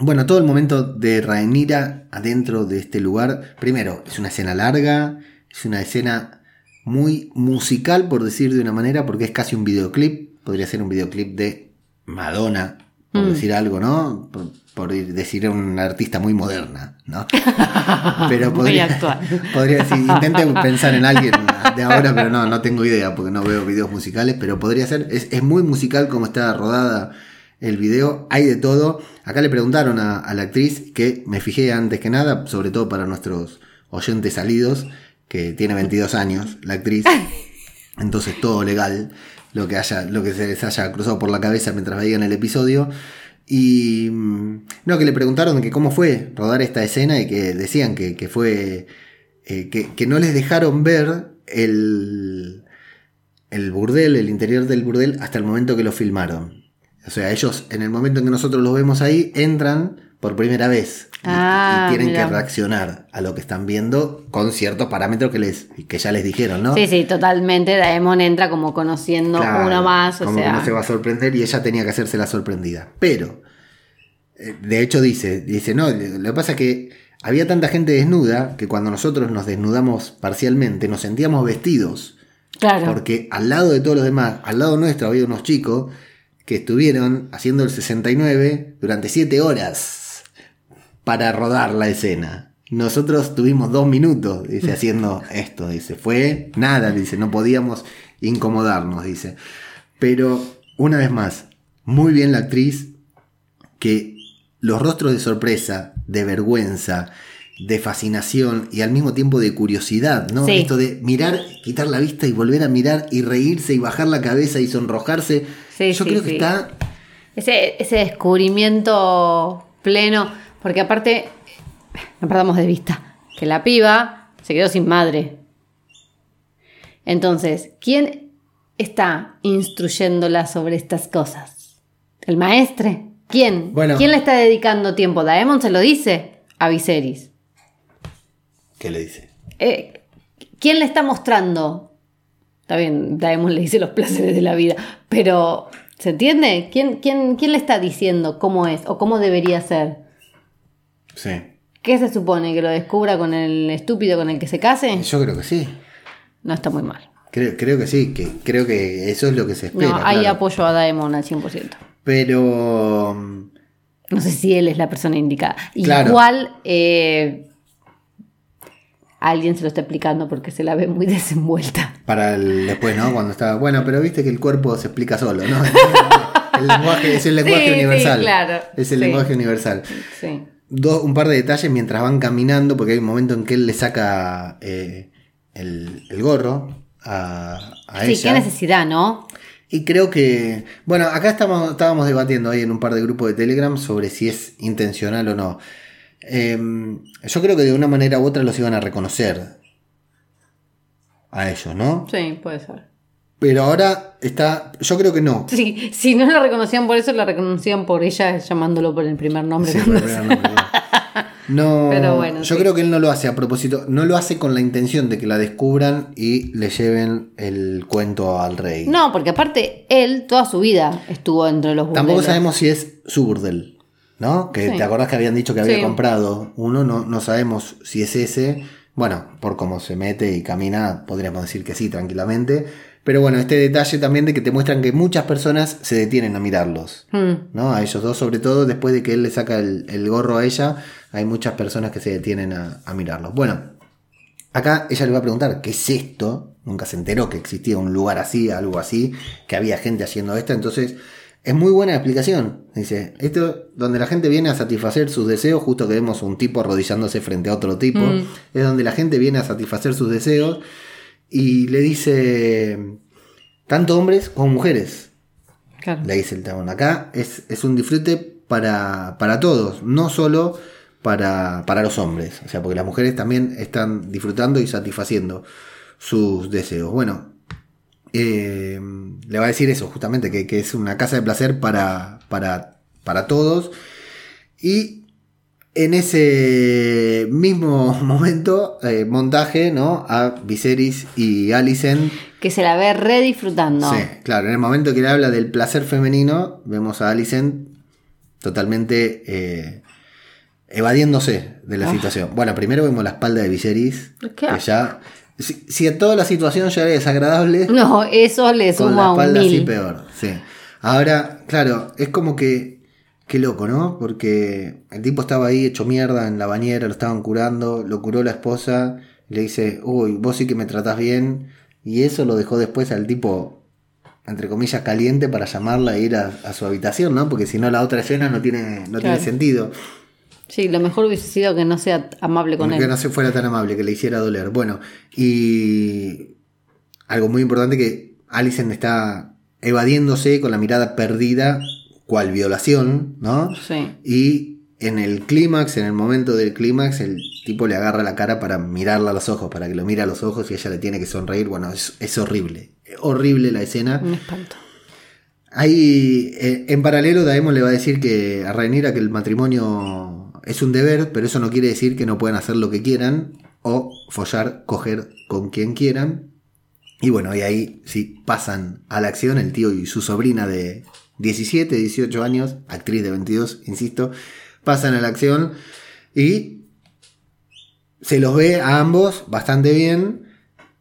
bueno, todo el momento de Rhaenyra adentro de este lugar, primero, es una escena larga, es una escena muy musical, por decir de una manera, porque es casi un videoclip, podría ser un videoclip de Madonna, por Mm. decir algo, ¿no? Por, por decir una artista muy moderna, ¿no? Pero podría, podría decir, intenté pensar en alguien de ahora, pero no, no tengo idea porque no veo videos musicales, pero podría ser, es, es muy musical como está rodada el video, hay de todo. Acá le preguntaron a, a la actriz, que me fijé antes que nada, sobre todo para nuestros oyentes salidos, que tiene 22 años, la actriz, entonces todo legal, lo que haya, lo que se les haya cruzado por la cabeza mientras veían el episodio. Y mm, no, que le preguntaron que cómo fue rodar esta escena y que decían que, que fue. eh, que, que no les dejaron ver el, el burdel, el interior del burdel, hasta el momento que lo filmaron. O sea, ellos, en el momento en que nosotros los vemos ahí, entran por primera vez. Y, Ah, y tienen mira. que reaccionar a lo que están viendo con ciertos parámetros que, les, que ya les dijeron, ¿no? Sí, sí, totalmente. Daemon entra como conociendo Claro, uno más. O como sea, que no se va a sorprender y ella tenía que hacerse la sorprendida. Pero, eh, de hecho dice, dice, no, lo que pasa es que había tanta gente desnuda que cuando nosotros nos desnudamos parcialmente nos sentíamos vestidos. claro. Porque al lado de todos los demás, al lado nuestro había unos chicos que estuvieron haciendo el 69 durante 7 horas para rodar la escena. Nosotros tuvimos dos minutos, dice, haciendo esto, dice, fue nada, dice, no podíamos incomodarnos, dice. Pero, una vez más, muy bien la actriz, que los rostros de sorpresa, de vergüenza, de fascinación y al mismo tiempo de curiosidad, ¿no? Sí. Esto de mirar, quitar la vista y volver a mirar y reírse y bajar la cabeza y sonrojarse. Sí, Yo sí, creo que está Ese, ese descubrimiento pleno, porque aparte, no perdamos de vista, que la piba se quedó sin madre. Entonces, ¿quién está instruyéndola sobre estas cosas? ¿El maestre? ¿Quién? Bueno. ¿Quién le está dedicando tiempo? ¿Daemon se lo dice? A Viserys. ¿Qué le dice? Eh, ¿Quién le está mostrando? Está bien, Daemon le dice los placeres de la vida, pero ¿se entiende? ¿Quién, quién, quién le está diciendo cómo es o cómo debería ser? Sí. ¿Qué se supone? ¿Que lo descubra con el estúpido con el que se case? Yo creo que sí. No está muy mal. Creo, creo que sí, que creo que eso es lo que se espera. No, claro. apoyo a Daemon al 100%. Pero No sé si él es la persona indicada. Claro. Igual eh, alguien se lo está explicando porque se la ve muy desenvuelta. para el después, ¿no? Cuando está. Bueno, pero viste que el cuerpo se explica solo, ¿no? El lenguaje es el lenguaje Sí, sí, universal. claro. Es el Sí. lenguaje universal. Sí. Do- un par de detalles mientras van caminando, porque hay un momento en que él le saca eh, el, el gorro a, a Sí, ella. qué necesidad, ¿no? Y creo que, bueno, acá estamos, estábamos debatiendo ahí en un par de grupos de Telegram sobre si es intencional o no. Eh, yo creo que de una manera u otra los iban a reconocer a ellos, ¿no? Sí, puede ser. Pero ahora está, yo creo que no. Sí, si no la reconocían por eso, la reconocían por ella llamándolo por el primer nombre. Sí, por el primer nombre, no. Pero bueno, yo sí. creo que él no lo hace a propósito, no lo hace con la intención de que la descubran y le lleven el cuento al rey. No, porque aparte él toda su vida estuvo entre los Tampoco burdeles. sabemos si es su burdel, ¿no? Que Sí. te acordás que habían dicho que había Sí. comprado uno, no, no sabemos si es ese. Bueno, por cómo se mete y camina, podríamos decir que sí, tranquilamente. Pero bueno, este detalle también de que te muestran que muchas personas se detienen a mirarlos. Mm, ¿no? A ellos dos, sobre todo después de que él le saca el, el gorro a ella, hay muchas personas que se detienen a, a mirarlos. Bueno, acá ella le va a preguntar, ¿qué es esto? Nunca se enteró que existía un lugar así, algo así, que había gente haciendo esto, entonces es muy buena la explicación. Dice, esto donde la gente viene a satisfacer sus deseos, justo que vemos un tipo arrodillándose frente a otro tipo, Mm. es donde la gente viene a satisfacer sus deseos y le dice, tanto hombres como mujeres. claro. Le dice el tabón. Acá es, es un disfrute para, para todos, no solo para, para los hombres. O sea, porque las mujeres también están disfrutando y satisfaciendo sus deseos. Bueno, eh, le va a decir eso, justamente, que, que es una casa de placer para, para, para todos. Y en ese mismo momento, eh, montaje, ¿no? A Viserys y Alicent Que se la ve re disfrutando. Sí, claro, en el momento que le habla del placer femenino, vemos a Alicent totalmente eh, evadiéndose de la Ah. situación. Bueno, primero vemos la espalda de Viserys, ¿Qué? que ya... Si, si a toda la situación ya era desagradable, No, eso le con suma la un espalda así mil. peor. Sí. Ahora, claro, es como que... Qué loco, ¿no? Porque el tipo estaba ahí hecho mierda en la bañera, lo estaban curando, lo curó la esposa, le dice, uy, vos sí que me tratás bien, y eso lo dejó después al tipo, entre comillas, caliente para llamarla e ir a, a su habitación, ¿no? Porque si no la otra escena no tiene, no tiene sentido. Sí, lo mejor hubiese sido que no sea amable con que él. no se fuera tan amable, que le hiciera doler. Bueno, y algo muy importante que Alicent está evadiéndose con la mirada perdida, cual violación, ¿no? Sí. Y en el clímax, en el momento del clímax, el tipo le agarra la cara para mirarla a los ojos, para que lo mire a los ojos y ella le tiene que sonreír. Bueno, es, es horrible. Horrible la escena. Un espanto. Ahí, eh, en paralelo, Daemon le va a decir que a Rhaenyra que el matrimonio es un deber, pero eso no quiere decir que no puedan hacer lo que quieran o follar, coger con quien quieran. Y bueno, y ahí sí pasan a la acción el tío y su sobrina de 17, 18 años, actriz de 22, insisto, pasan a la acción y se los ve a ambos bastante bien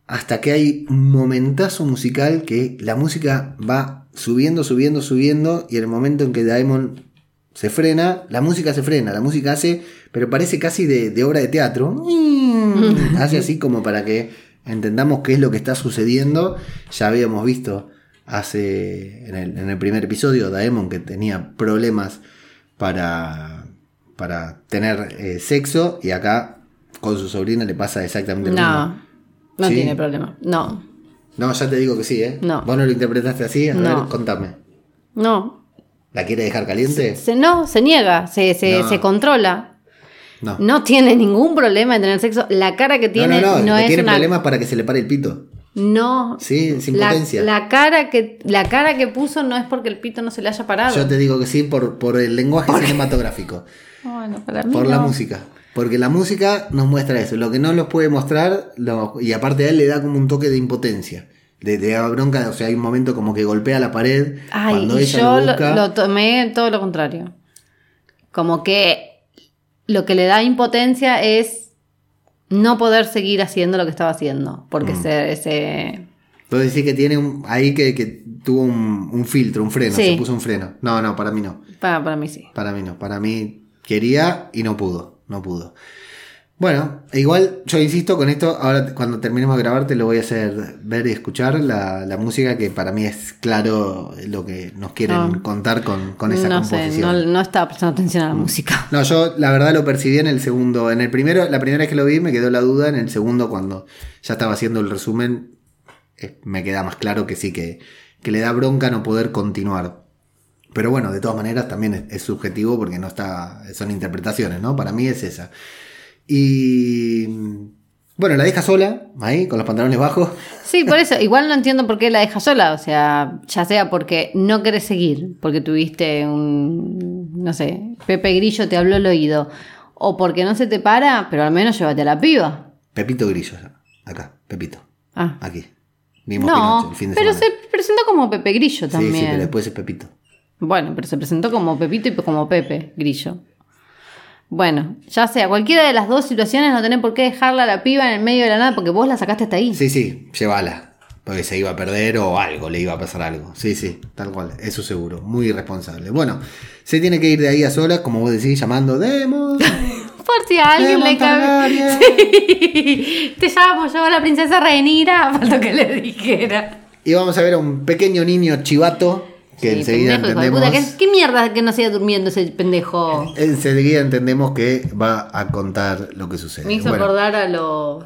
hasta que hay un momentazo musical que la música va subiendo, subiendo, subiendo y en el momento en que Daemon se frena, la música se frena, la música hace, pero parece casi de, de obra de teatro. hace así como para que entendamos qué es lo que está sucediendo. Ya habíamos visto hace en el, en el primer episodio Daemon que tenía problemas para, para tener eh, sexo y acá con su sobrina le pasa exactamente lo No, mismo. no ¿Sí? tiene problema. No, No, ya te digo que sí, ¿eh? No. ¿Vos no lo interpretaste así? A No. ver, contame. no. ¿La quiere dejar caliente? Se, no, se niega, se, se, No. se controla. No. No tiene ningún problema en tener sexo. La cara que tiene no, no, no, no, es tiene una... problemas para que se le pare el pito. No. Sí, sin la, potencia. la cara que la cara que puso no es porque el pito no se le haya parado. Yo te digo que sí por, por el lenguaje cinematográfico, Bueno, para mí por la música. Porque la música nos muestra eso. Lo que no nos puede mostrar, lo- y aparte a él le da como un toque de impotencia. De, de bronca, o sea, hay un momento como que golpea la pared. Ay, cuando ella yo lo lo, busca. lo tomé todo lo contrario. Como que lo que le da impotencia es no poder seguir haciendo lo que estaba haciendo. Porque Mm. se, se- Entonces decís que tiene un, ahí que, que tuvo un, un filtro, un freno, Sí. se puso un freno. No, no, para mí no. Para, para mí sí. Para mí no. Para mí quería y no pudo. No pudo. Bueno, igual yo insisto con esto, ahora cuando terminemos de grabar te lo voy a hacer ver y escuchar la, la música que para mí es claro lo que nos quieren No. contar con, con esa no sé, composición. no, no estaba prestando atención a la música. No, yo la verdad lo percibí en el segundo. En el primero, la primera vez que lo vi me quedó la duda. En el segundo, cuando ya estaba haciendo el resumen, eh, me queda más claro que sí, que, que le da bronca no poder continuar. Pero bueno, de todas maneras también es, es subjetivo porque no está. son interpretaciones, ¿no? Para mí es esa. Y. Bueno, la deja sola, ahí, con los pantalones bajos. Sí, por eso. Igual no entiendo por qué la dejas sola. O sea, ya sea porque no querés seguir, porque tuviste un. No sé, Pepe Grillo te habló al oído. O porque no se te para, pero al menos llévate a la piba. Pepito Grillo, acá, Pepito, Ah. aquí. Pinocho No, el fin de pero semana. se presentó como Pepe Grillo Sí, también. sí, pero después es Pepito. Bueno, pero se presentó como Pepito y como Pepe Grillo. Bueno, ya sea, cualquiera de las dos situaciones no tenés por qué dejarla a la piba en el medio de la nada porque vos la sacaste hasta ahí. Sí, sí, llévala. Porque se iba a perder o algo, le iba a pasar algo. Sí, sí, tal cual, eso seguro. Muy irresponsable. Bueno, se tiene que ir de ahí a solas, como vos decís, llamando Demos. Por si a alguien le cabe. Sí. Te llamo yo, la princesa Rhaenyra, faltó que le dijera. Y vamos a ver a un pequeño niño chivato que Sí, enseguida pendejo, de entendemos. puta. ¿Qué, qué mierda que no siga durmiendo ese pendejo? Enseguida entendemos que va a contar lo que sucede. Me hizo Bueno, acordar a los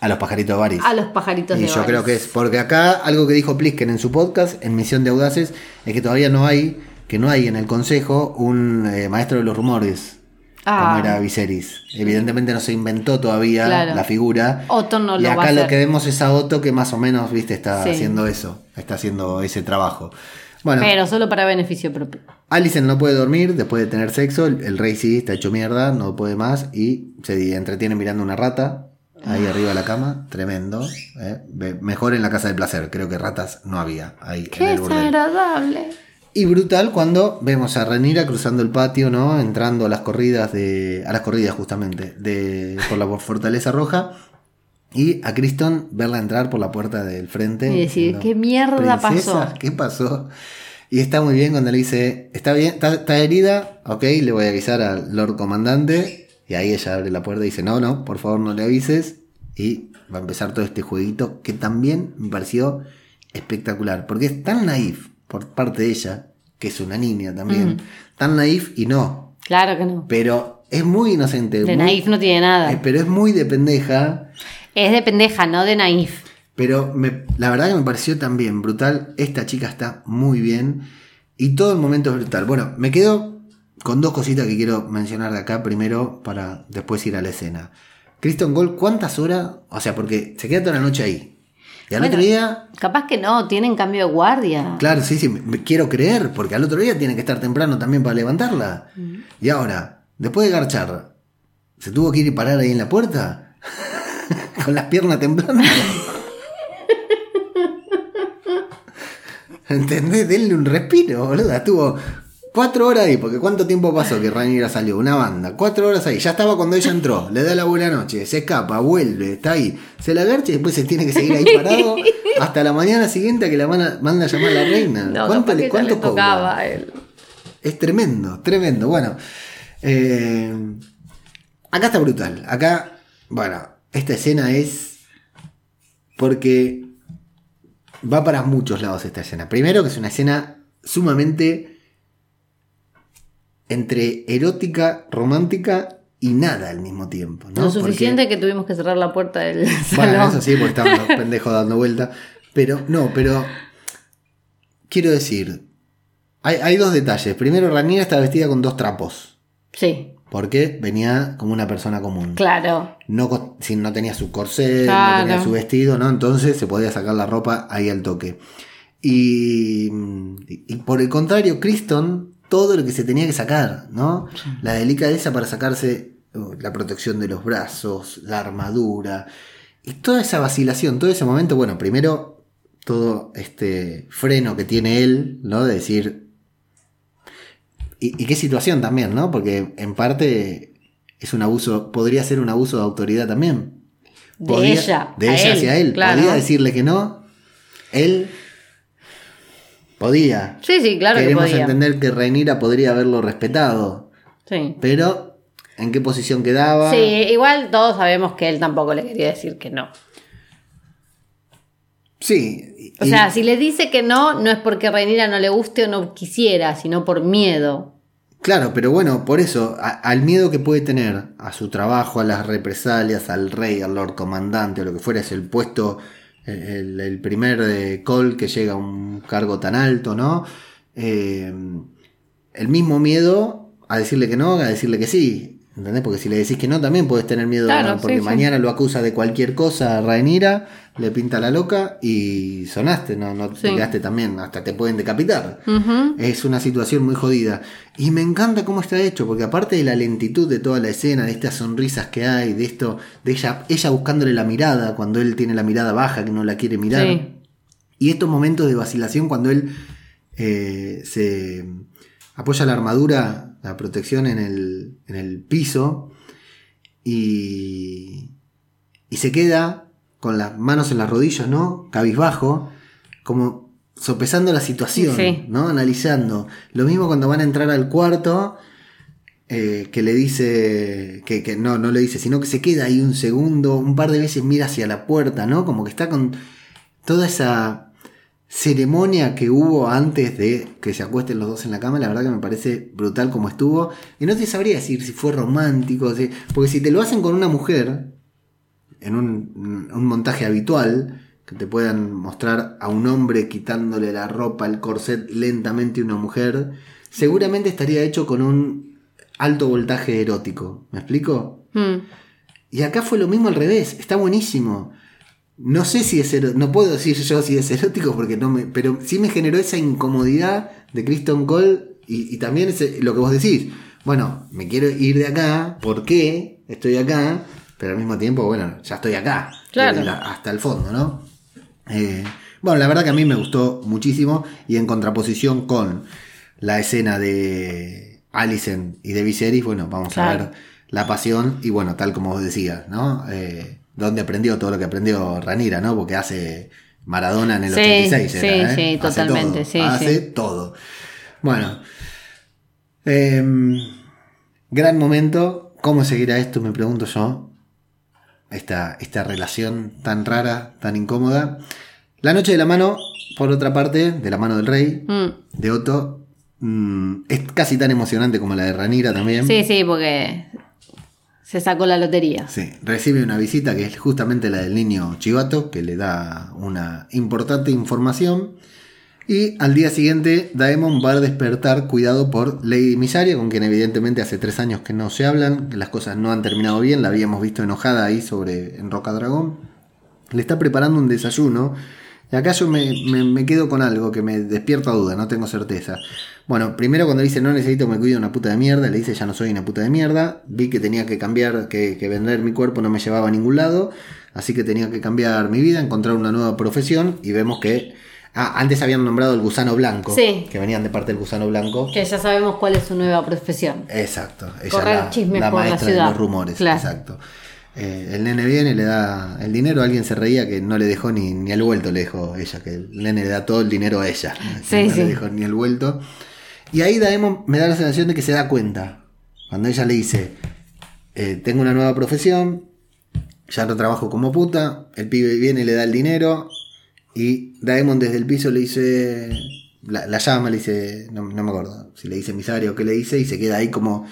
a los pajaritos Varys. a los pajaritos Y de yo creo que es porque acá algo que dijo Plisken en su podcast, en Misión de Audaces, es que todavía no hay, que no hay en el consejo un eh, maestro de los rumores, Ah. como era Viserys. Evidentemente no se inventó todavía Claro. la figura. Otto no y lo va acá a lo que vemos es a Otto que más o menos, viste, está Sí. haciendo eso, está haciendo ese trabajo. Bueno, Pero solo para beneficio propio. Alicent no puede dormir después de tener sexo, el, el rey sí está hecho mierda, no puede más y se entretiene mirando una rata ahí arriba de la cama, tremendo. ¿eh? Mejor en la casa del placer, creo que ratas no había ahí en Qué el burdel. desagradable. Y brutal cuando vemos a Renira cruzando el patio, ¿no? Entrando a las corridas de. a las corridas justamente, de. por la fortaleza roja. Y a Criston verla entrar por la puerta del frente. Y decir, ¿qué mierda "Princesa, pasó?" ¿Qué pasó? Y está muy bien cuando le dice, está bien, está, está herida, ok, le voy a avisar al Lord Comandante. Y ahí ella abre la puerta y dice, no, no, por favor no le avises. Y va a empezar todo este jueguito que también me pareció espectacular. Porque es tan naif por parte de ella, que es una niña también. Tan naif y no. Claro que no. Pero es muy inocente. De muy- naif no tiene nada. eh, pero es muy de pendeja. Es de pendeja, no de naif. Pero me- la verdad que me pareció también brutal. Esta chica está muy bien. Y todo el momento es brutal. Bueno, me quedo con dos cositas que quiero mencionar de acá primero para después ir a la escena. Kristen Gold, ¿cuántas horas? O sea, porque se queda toda la noche ahí. Y al Bueno. otro día, Capaz que no, tienen cambio de guardia. claro, sí, sí, me, quiero creer, porque al otro día tiene que estar temprano también para levantarla. Y ahora, después de garchar, ¿se tuvo que ir y parar ahí en la puerta? Con las piernas temblando. ¿Entendés? Denle un respiro, boludo. Estuvo cuatro horas ahí, porque ¿cuánto tiempo pasó que Rhaenyra salió? Una banda. Cuatro horas ahí. Ya estaba cuando ella entró. Le da la buena noche. Se escapa, vuelve, está ahí. Se la garcha y después se tiene que seguir ahí parado hasta la mañana siguiente a que la manda, manda a llamar a la reina. No, ¿Cuánto le, le tocaba él. Es tremendo, tremendo. Bueno, eh, acá está brutal. Acá, bueno, esta escena es porque va para muchos lados esta escena. Primero que es una escena sumamente entre erótica, romántica y nada al mismo tiempo. ¿no? Lo suficiente Porque- que tuvimos que cerrar la puerta del Bueno, salón. eso sí, porque estaban los pendejos dando vuelta. Pero, no, pero. Quiero decir. Hay, hay dos detalles. Primero, Raniera está vestida con dos trapos. Sí, Porque venía como una persona común. claro. No, si no tenía su corset, Claro. no tenía su vestido, ¿no? Entonces se podía sacar la ropa ahí al toque. Y, y por el contrario, Criston, todo lo que se tenía que sacar, ¿no? La delicadeza para sacarse uh, la protección de los brazos, la armadura. Y toda esa vacilación, todo ese momento, bueno, primero todo este freno que tiene él, ¿no? De decir. Y, y qué situación también, ¿no? Porque en parte es un abuso, podría ser un abuso de autoridad también. De ella, De ella él, hacia él. claro. Podía decirle que no. Él podía. Sí, sí, claro que Queremos podía. entender que Reinira podría haberlo respetado. Sí. Pero, ¿en qué posición quedaba? Sí, igual todos sabemos que él tampoco le quería decir que no. Sí. O y- sea, si le dice que no, no es porque Reinira no le guste o no quisiera, sino por miedo. Claro, pero bueno, por eso, a- al miedo que puede tener a su trabajo, a las represalias, al rey, al lord comandante, o lo que fuera, es el puesto, el, primer eh, call que llega a un cargo tan alto, ¿no? Eh, el mismo miedo a decirle que no, a decirle que sí. ¿Entendés? Porque si le decís que no, también puedes tener miedo, Claro, porque sí, sí. mañana lo acusa de cualquier cosa a Rhaenyra, le pinta la loca y sonaste, no, no te Sí. quedaste también, hasta te pueden decapitar. Es una situación muy jodida. Y me encanta cómo está hecho, porque aparte de la lentitud de toda la escena, de estas sonrisas que hay, de esto, de ella, ella buscándole la mirada, cuando él tiene la mirada baja, que no la quiere mirar. Y estos momentos de vacilación cuando él eh, se apoya la armadura, la protección en el, en el piso y, y se queda con las manos en las rodillas, ¿no? Cabizbajo, como sopesando la situación, Sí. ¿no? Analizando. Lo mismo cuando van a entrar al cuarto, eh, que le dice, que, que no, no le dice, sino que se queda ahí un segundo, un par de veces mira hacia la puerta, ¿no? Como que está con toda esa ceremonia que hubo antes de que se acuesten los dos en la cama, la verdad que me parece brutal como estuvo. Y no te sabría decir si fue romántico, si- porque si te lo hacen con una mujer, en un, un montaje habitual, que te puedan mostrar a un hombre quitándole la ropa, el corset lentamente a una mujer, seguramente estaría hecho con un alto voltaje erótico. ¿Me explico? Mm. Y acá fue lo mismo al revés, está buenísimo. No sé si es erótico, no puedo decir yo si es erótico porque no me. Pero sí me generó esa incomodidad de Kristen Cole y, y también ese- lo que vos decís. Bueno, me quiero ir de acá, ¿por qué estoy acá? Pero al mismo tiempo, bueno, ya estoy acá. Claro. Hasta el fondo, ¿no? Eh, bueno, la verdad que a mí me gustó muchísimo y en contraposición con la escena de Alicent y de Viserys, bueno, vamos a ver la pasión y bueno, tal como vos decías, ¿no? Eh, donde aprendió todo lo que aprendió Ranira, ¿no? Porque hace Maradona en el Sí, 86, sí, era, ¿eh? sí, Hace totalmente, todo, sí, hace sí. todo. Bueno, em, gran momento. ¿Cómo seguirá esto? Me pregunto yo. Esta, esta relación tan rara, tan incómoda. La noche de la mano, por otra parte, de la mano del rey, Mm. de Otto, mm, es casi tan emocionante como la de Ranira también. Sí, sí, porque se sacó la lotería. Sí, recibe una visita que es justamente la del niño Chivato, que le da una importante información. Y al día siguiente, Daemon va a despertar cuidado por Lady Misaria, con quien evidentemente hace tres años que no se hablan, las cosas no han terminado bien, la habíamos visto enojada ahí sobre en Roca Dragón. Le está preparando un desayuno. Y acá yo me, me- me quedo con algo que me despierta duda, no tengo certeza. Bueno, primero cuando dice no necesito que me cuide una puta de mierda, le dice ya no soy una puta de mierda. Vi que tenía que cambiar, que, que vender mi cuerpo no me llevaba a ningún lado. Así que tenía que cambiar mi vida, encontrar una nueva profesión. Y vemos que. Ah, antes habían nombrado el gusano blanco. Sí. Que venían de parte del gusano blanco. Que ya sabemos cuál es su nueva profesión. Exacto. Ella Correr la, chismes la por la maestra de ciudad. los rumores. Claro. Exacto. Eh, el nene viene, le da el dinero, alguien se reía que no le dejó ni, ni el vuelto, le dejó ella, que el nene le da todo el dinero a ella. Sí, no sí. le dejó ni el vuelto. Y ahí Daemon me da la sensación de que se da cuenta. Cuando ella le dice, eh, tengo una nueva profesión, ya no trabajo como puta, el pibe viene y le da el dinero, y Daemon desde el piso le dice, la, la llama, le dice, no, no me acuerdo si le dice emisario o qué le dice, y se queda ahí como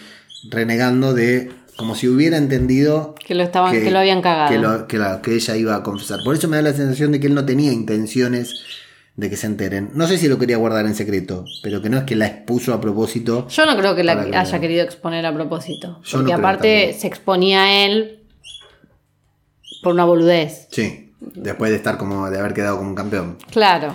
renegando de, como si hubiera entendido Que lo estaban, que, lo habían cagado. que, lo- que la- que ella iba a confesar. Por eso me da la sensación de que él no tenía intenciones de que se enteren. No sé si lo quería guardar en secreto, pero que no es que la expuso a propósito. Yo no creo que la que haya querido exponer a propósito. Yo porque no aparte se exponía a él por una boludez. Sí, después de estar como, de haber quedado como un campeón. Claro.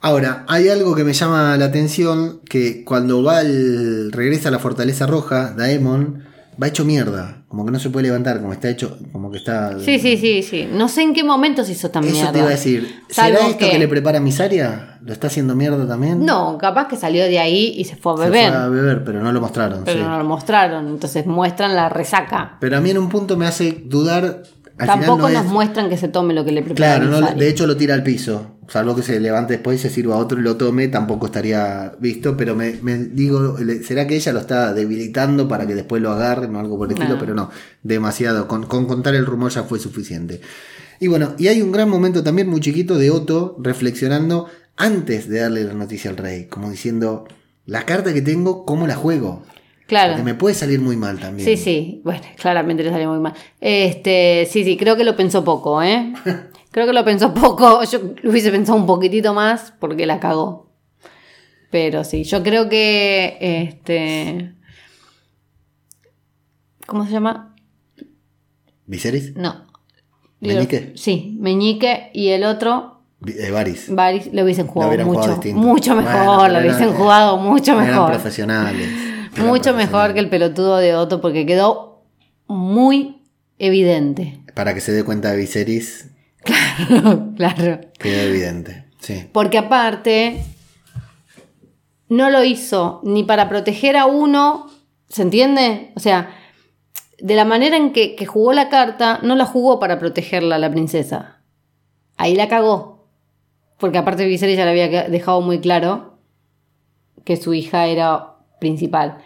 Ahora, hay algo que me llama la atención, que cuando va el, regresa a la Fortaleza Roja, Daemon, va hecho mierda, como que no se puede levantar, como está hecho, como que está... Sí, sí, sí, sí. No sé en qué momento se hizo tan Eso mierda. te iba a decir, Salvo ¿será esto que... que- le prepara Misaria? ¿Lo está haciendo mierda también? No, capaz que salió de ahí y se fue a Se beber. fue a beber, pero no lo mostraron. Pero sí. no lo mostraron. Entonces muestran la resaca. Pero a mí en un punto me hace dudar. Al Tampoco no nos es- muestran que se tome lo que le prepara Claro, no, de hecho lo tira al piso. Salvo que se levante después y se sirva a otro y lo tome, tampoco estaría visto. Pero me, me digo, ¿será que ella lo está debilitando para que después lo agarren o algo por el estilo? No. Pero no, demasiado. Con, con contar el rumor ya fue suficiente. Y bueno, y hay un gran momento también muy chiquito de Otto reflexionando antes de darle la noticia al rey. Como diciendo, la carta que tengo, ¿cómo la juego? Claro. Porque me puede salir muy mal también. Sí, sí. Bueno, claramente le salió muy mal. Este, sí, sí, creo que lo pensó poco, ¿eh? Creo que lo pensó poco. Yo lo hubiese pensado un poquitito más porque la cagó. Pero sí, yo creo que este. ¿Cómo se llama? ¿Viserys? No. ¿Meñique? Sí, Meñique y el otro, eh, Varys. Varys, lo hubiesen jugado mucho, mucho mejor, Bueno, lo hubiesen eran- jugado mucho Eran mejor. profesionales. Mucho mejor que el pelotudo de Otto porque quedó muy evidente. Para que se dé cuenta de Viserys, claro. quedó evidente. Sí. Porque aparte, no lo hizo ni para proteger a uno, ¿se entiende? O sea, de la manera en que, que jugó la carta, no la jugó para protegerla a la princesa. Ahí la cagó. Porque aparte Viserys ya le había dejado muy claro que su hija era principal.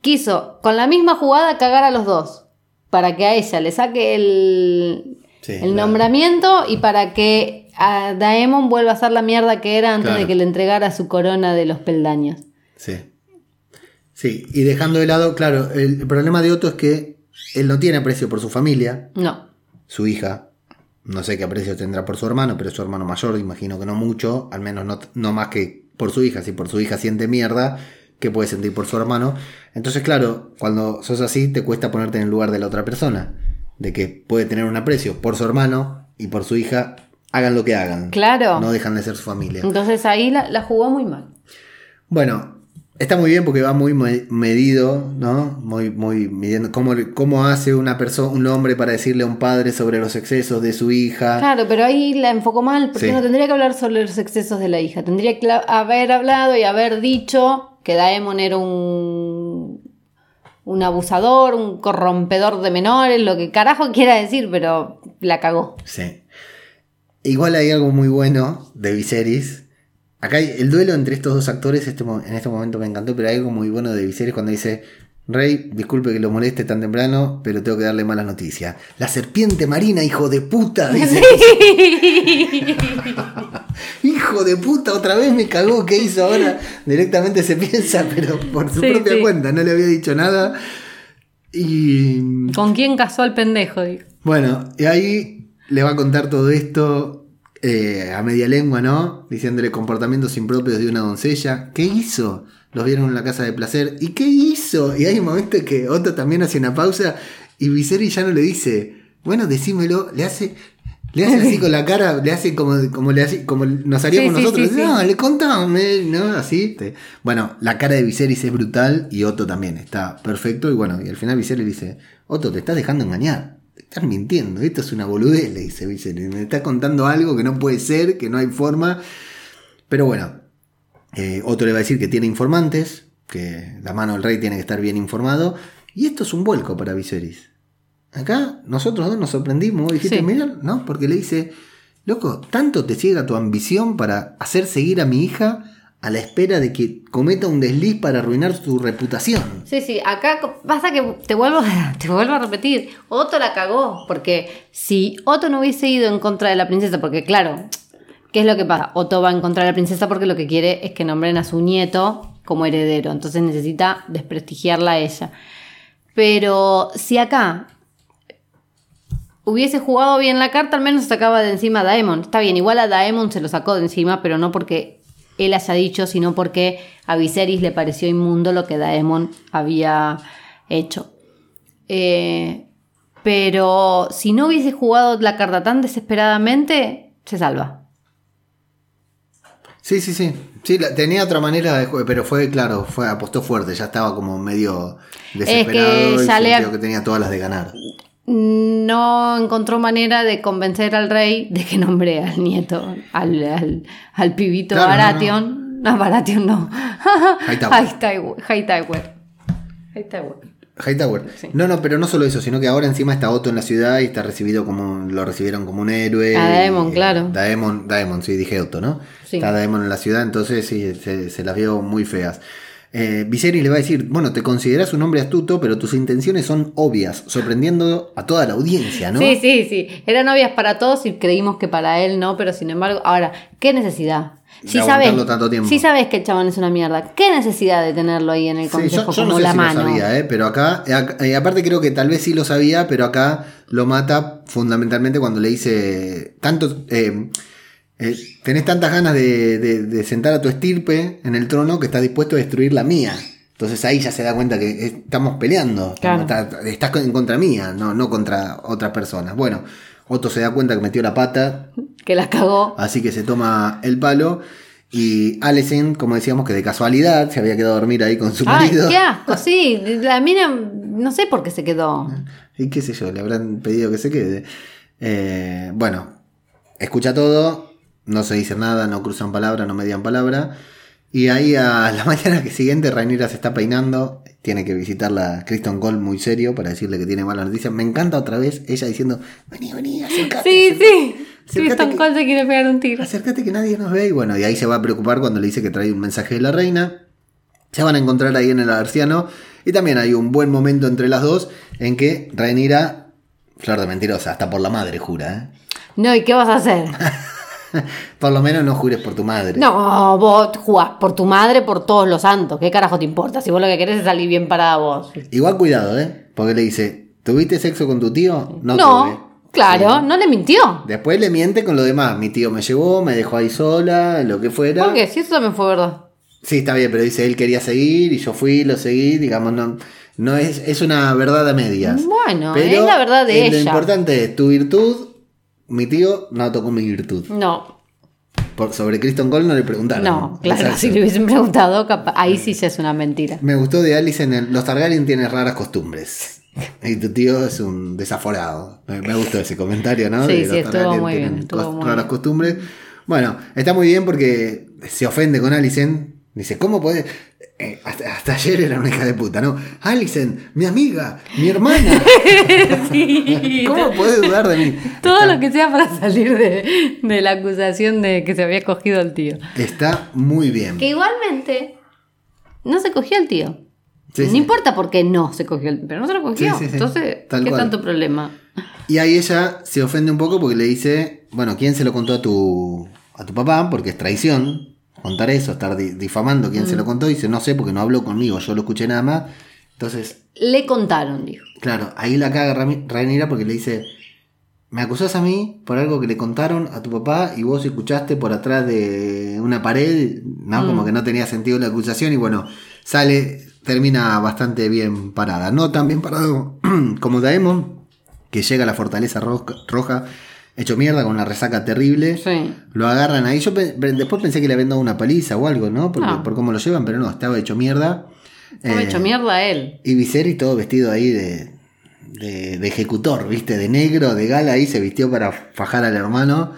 Quiso, con la misma jugada, cagar a los dos. Para que a ella le saque el, Sí, el la- nombramiento y para que a Daemon vuelva a ser la mierda que era antes Claro. de que le entregara su corona de los peldaños. Sí. Sí, y dejando de lado, claro, el, el problema de Otto es que él no tiene aprecio por su familia, No. su hija. No sé qué aprecio tendrá por su hermano, pero es su hermano mayor, imagino que no mucho, al menos no, no más que por su hija. Si por su hija siente mierda, ¿qué puede sentir por su hermano? Entonces, claro, cuando sos así, te cuesta ponerte en el lugar de la otra persona, de que puede tener un aprecio por su hermano y por su hija, hagan lo que hagan. Claro. No dejan de ser su familia. Entonces ahí la, la jugó muy mal. Bueno, está muy bien porque va muy me- medido, ¿no? Muy, muy midiendo cómo, cómo hace una persona, un hombre para decirle a un padre sobre los excesos de su hija. Claro, pero ahí la enfocó mal, porque Sí. no tendría que hablar sobre los excesos de la hija. Tendría que haber hablado y haber dicho que Daemon era un, un abusador, un corrompedor de menores, lo que carajo quiera decir, pero la cagó. Sí. Igual hay algo muy bueno de Viserys. Acá el duelo entre estos dos actores este, en este momento me encantó, pero hay algo muy bueno de Viserys cuando dice, Rey, disculpe que lo moleste tan temprano, pero tengo que darle malas noticias. La serpiente marina, hijo de puta, dice. hijo de puta, otra vez me cagó, ¿qué hizo ahora? Directamente se piensa, pero por su Sí, propia sí. cuenta, no le había dicho nada. Y ¿Con quién casó al pendejo? Digo. bueno, y ahí le va a contar todo esto eh, a media lengua, ¿no? Diciéndole comportamientos impropios de una doncella. ¿Qué hizo? Los vieron en la casa de placer. ¿Y qué hizo? Y hay un momento en que Otto también hace una pausa y Viserys ya no le dice, bueno, decímelo, le hace... Le hace así con la cara, le hace como, como, le hace, como nos haríamos Sí, nosotros. sí, sí. No, le contame, ¿no? Así. te- Bueno, la cara de Viserys es brutal y Otto también está perfecto. Y bueno, y al final Viserys le dice, Otto, te estás dejando engañar. Te estás mintiendo. Esto es una boludez, le dice Viserys. Me está contando algo que no puede ser, que no hay forma. Pero bueno, eh, Otto le va a decir que tiene informantes, que la mano del rey tiene que estar bien informado. Y esto es un vuelco para Viserys. Acá nosotros dos nos sorprendimos, dijiste, Sí. mira, ¿no? Porque le dice, loco, tanto te ciega tu ambición para hacer seguir a mi hija a la espera de que cometa un desliz para arruinar su reputación. Sí, sí, acá pasa que te vuelvo, te vuelvo a repetir, Otto la cagó, porque si Otto no hubiese ido en contra de la princesa, porque claro, ¿Qué es lo que pasa? Otto va a encontrar a la princesa porque lo que quiere es que nombren a su nieto como heredero. Entonces necesita desprestigiarla a ella. Pero si acá hubiese jugado bien la carta, al menos sacaba de encima a Daemon. Está bien, igual a Daemon se lo sacó de encima, pero no porque él haya dicho, sino porque a Viserys le pareció inmundo lo que Daemon había hecho. Eh, pero si no hubiese jugado la carta tan desesperadamente, se salva. Sí, sí, sí. Sí, la- tenía otra manera de jugar, pero fue, claro, fue apostó fuerte, ya estaba como medio desesperado y le- sintió que tenía todas las de ganar. No encontró manera de convencer al rey de que nombre al nieto, al, al, al pibito Claro, no, Baratheon. No, Baratheon no. Hightower. Hightower. Hightower. Hightower. Hightower. No, no, pero no solo eso, sino que ahora encima está Otto en la ciudad y está recibido como lo recibieron como un héroe. A Daemon, Y- claro. Daemon, Daemon, sí, dije Otto, ¿no? Sí. Está Daemon en la ciudad, entonces sí, se, se las vio muy feas. Eh, Viserys le va a decir, bueno, te consideras un hombre astuto, pero tus intenciones son obvias, sorprendiendo a toda la audiencia, ¿no? Sí, sí, sí. Eran novias para todos y creímos que para él no, pero sin embargo, ahora, ¿qué necesidad? Si sabes, si sabes que el chabón es una mierda, ¿qué necesidad de tenerlo ahí en el Sí, consejo yo, yo como no sé la si mano? lo sabía, ¿eh? pero acá, eh, eh, aparte creo que tal vez sí lo sabía, pero acá lo mata fundamentalmente cuando le dice, tanto, eh, eh, tenés tantas ganas de, de- de sentar a tu estirpe en el trono que estás dispuesto a destruir la mía. Entonces ahí ya se da cuenta que estamos peleando, Claro. Estás en contra mía, no, no contra otras personas. Bueno, Otto se da cuenta que metió la pata, Que la cagó. Así que se toma el palo. Y Alicent, como decíamos, que de casualidad se había quedado a dormir ahí con su Ay, marido. qué asco, sí. La mina, no sé por qué se quedó. Y qué sé yo, le habrán pedido que se quede. Eh, bueno, escucha todo, no se dice nada, no cruzan palabra, no median palabra. Y ahí a la mañana que siguiente, Rhaenyra se está peinando. Tiene que visitarla Kristen Cole muy serio para decirle que tiene mala noticia. Me encanta otra vez ella diciendo: Vení, vení, acércate. Sí, acércate". sí. Kristen Cole se quiere pegar un tiro. Acércate que nadie nos ve. Y bueno, y ahí se va a preocupar cuando le dice que trae un mensaje de la reina. Se van a encontrar ahí en el arciano. Y también hay un buen momento entre las dos en que Rhaenyra, flor de mentirosa, hasta por la madre jura. No, ¿y qué vas a hacer? por lo menos no jures por tu madre. No, vos jugás por tu madre, por todos los santos. ¿Qué carajo te importa? Si vos lo que querés es salir bien parada vos. Igual cuidado, ¿eh? Porque le dice, ¿tuviste sexo con tu tío? No, No, tuve. claro, no le mintió. Después le miente con lo demás. Mi tío me llevó, me dejó ahí sola, lo que fuera. ¿Por qué? Si eso también fue verdad. Sí, está bien, pero dice él quería seguir y yo fui, lo seguí, digamos, no, no es, es una verdad a medias. Bueno, es la verdad de Lo ella. importante es tu virtud. Mi tío no tocó mi virtud. No, Por, sobre Kristen Cole no le preguntaron. no, claro, Exacto. si le hubiesen preguntado, ahí sí ya es una mentira. Me gustó de Alice en el, los Targaryen tienen raras costumbres. Y tu tío es un desaforado. Me, me gustó ese comentario, ¿no? Sí, De sí, estuvo muy bien, estuvo muy raras bien. costumbres. Bueno, está muy bien porque se ofende con Alicent. Dice, ¿cómo podés? Eh, hasta, hasta ayer era una hija de puta, ¿no? Alicent, mi amiga, mi hermana. Sí, ¿Cómo podés dudar de mí? todo lo que sea para salir de, de la acusación de que se había cogido al tío. Está muy bien. Que igualmente no se cogió al tío. Sí, no sí. importa por qué no se cogió, el- pero no se lo cogió. Sí, sí, sí. Entonces, Tal ¿qué cual. tanto problema? Y ahí ella se ofende un poco porque le dice, bueno, ¿quién se lo contó a tu, a tu papá? Porque es traición contar eso, estar di- difamando quién se Mm. lo contó. Y dice, no sé, porque no habló conmigo, yo lo escuché nada más. Entonces, Le contaron, dijo. claro, ahí la caga Rhaenyra porque le dice, me acusás a mí por algo que le contaron a tu papá y vos escuchaste por atrás de una pared, ¿no? Mm. Como que no tenía sentido la acusación y bueno, sale, termina bastante bien parada. No tan bien parado como Daemon, que llega a la fortaleza roja, roja hecho mierda con una resaca terrible. Sí. Lo agarran ahí. Yo pe- después pensé que le habían dado una paliza o algo, ¿no? Porque, No. Por cómo lo llevan, pero no, estaba hecho mierda. Estaba Eh, hecho mierda él. y Viserys todo vestido ahí de, de, de ejecutor, ¿viste? De negro, de gala, ahí se vistió para fajar al hermano.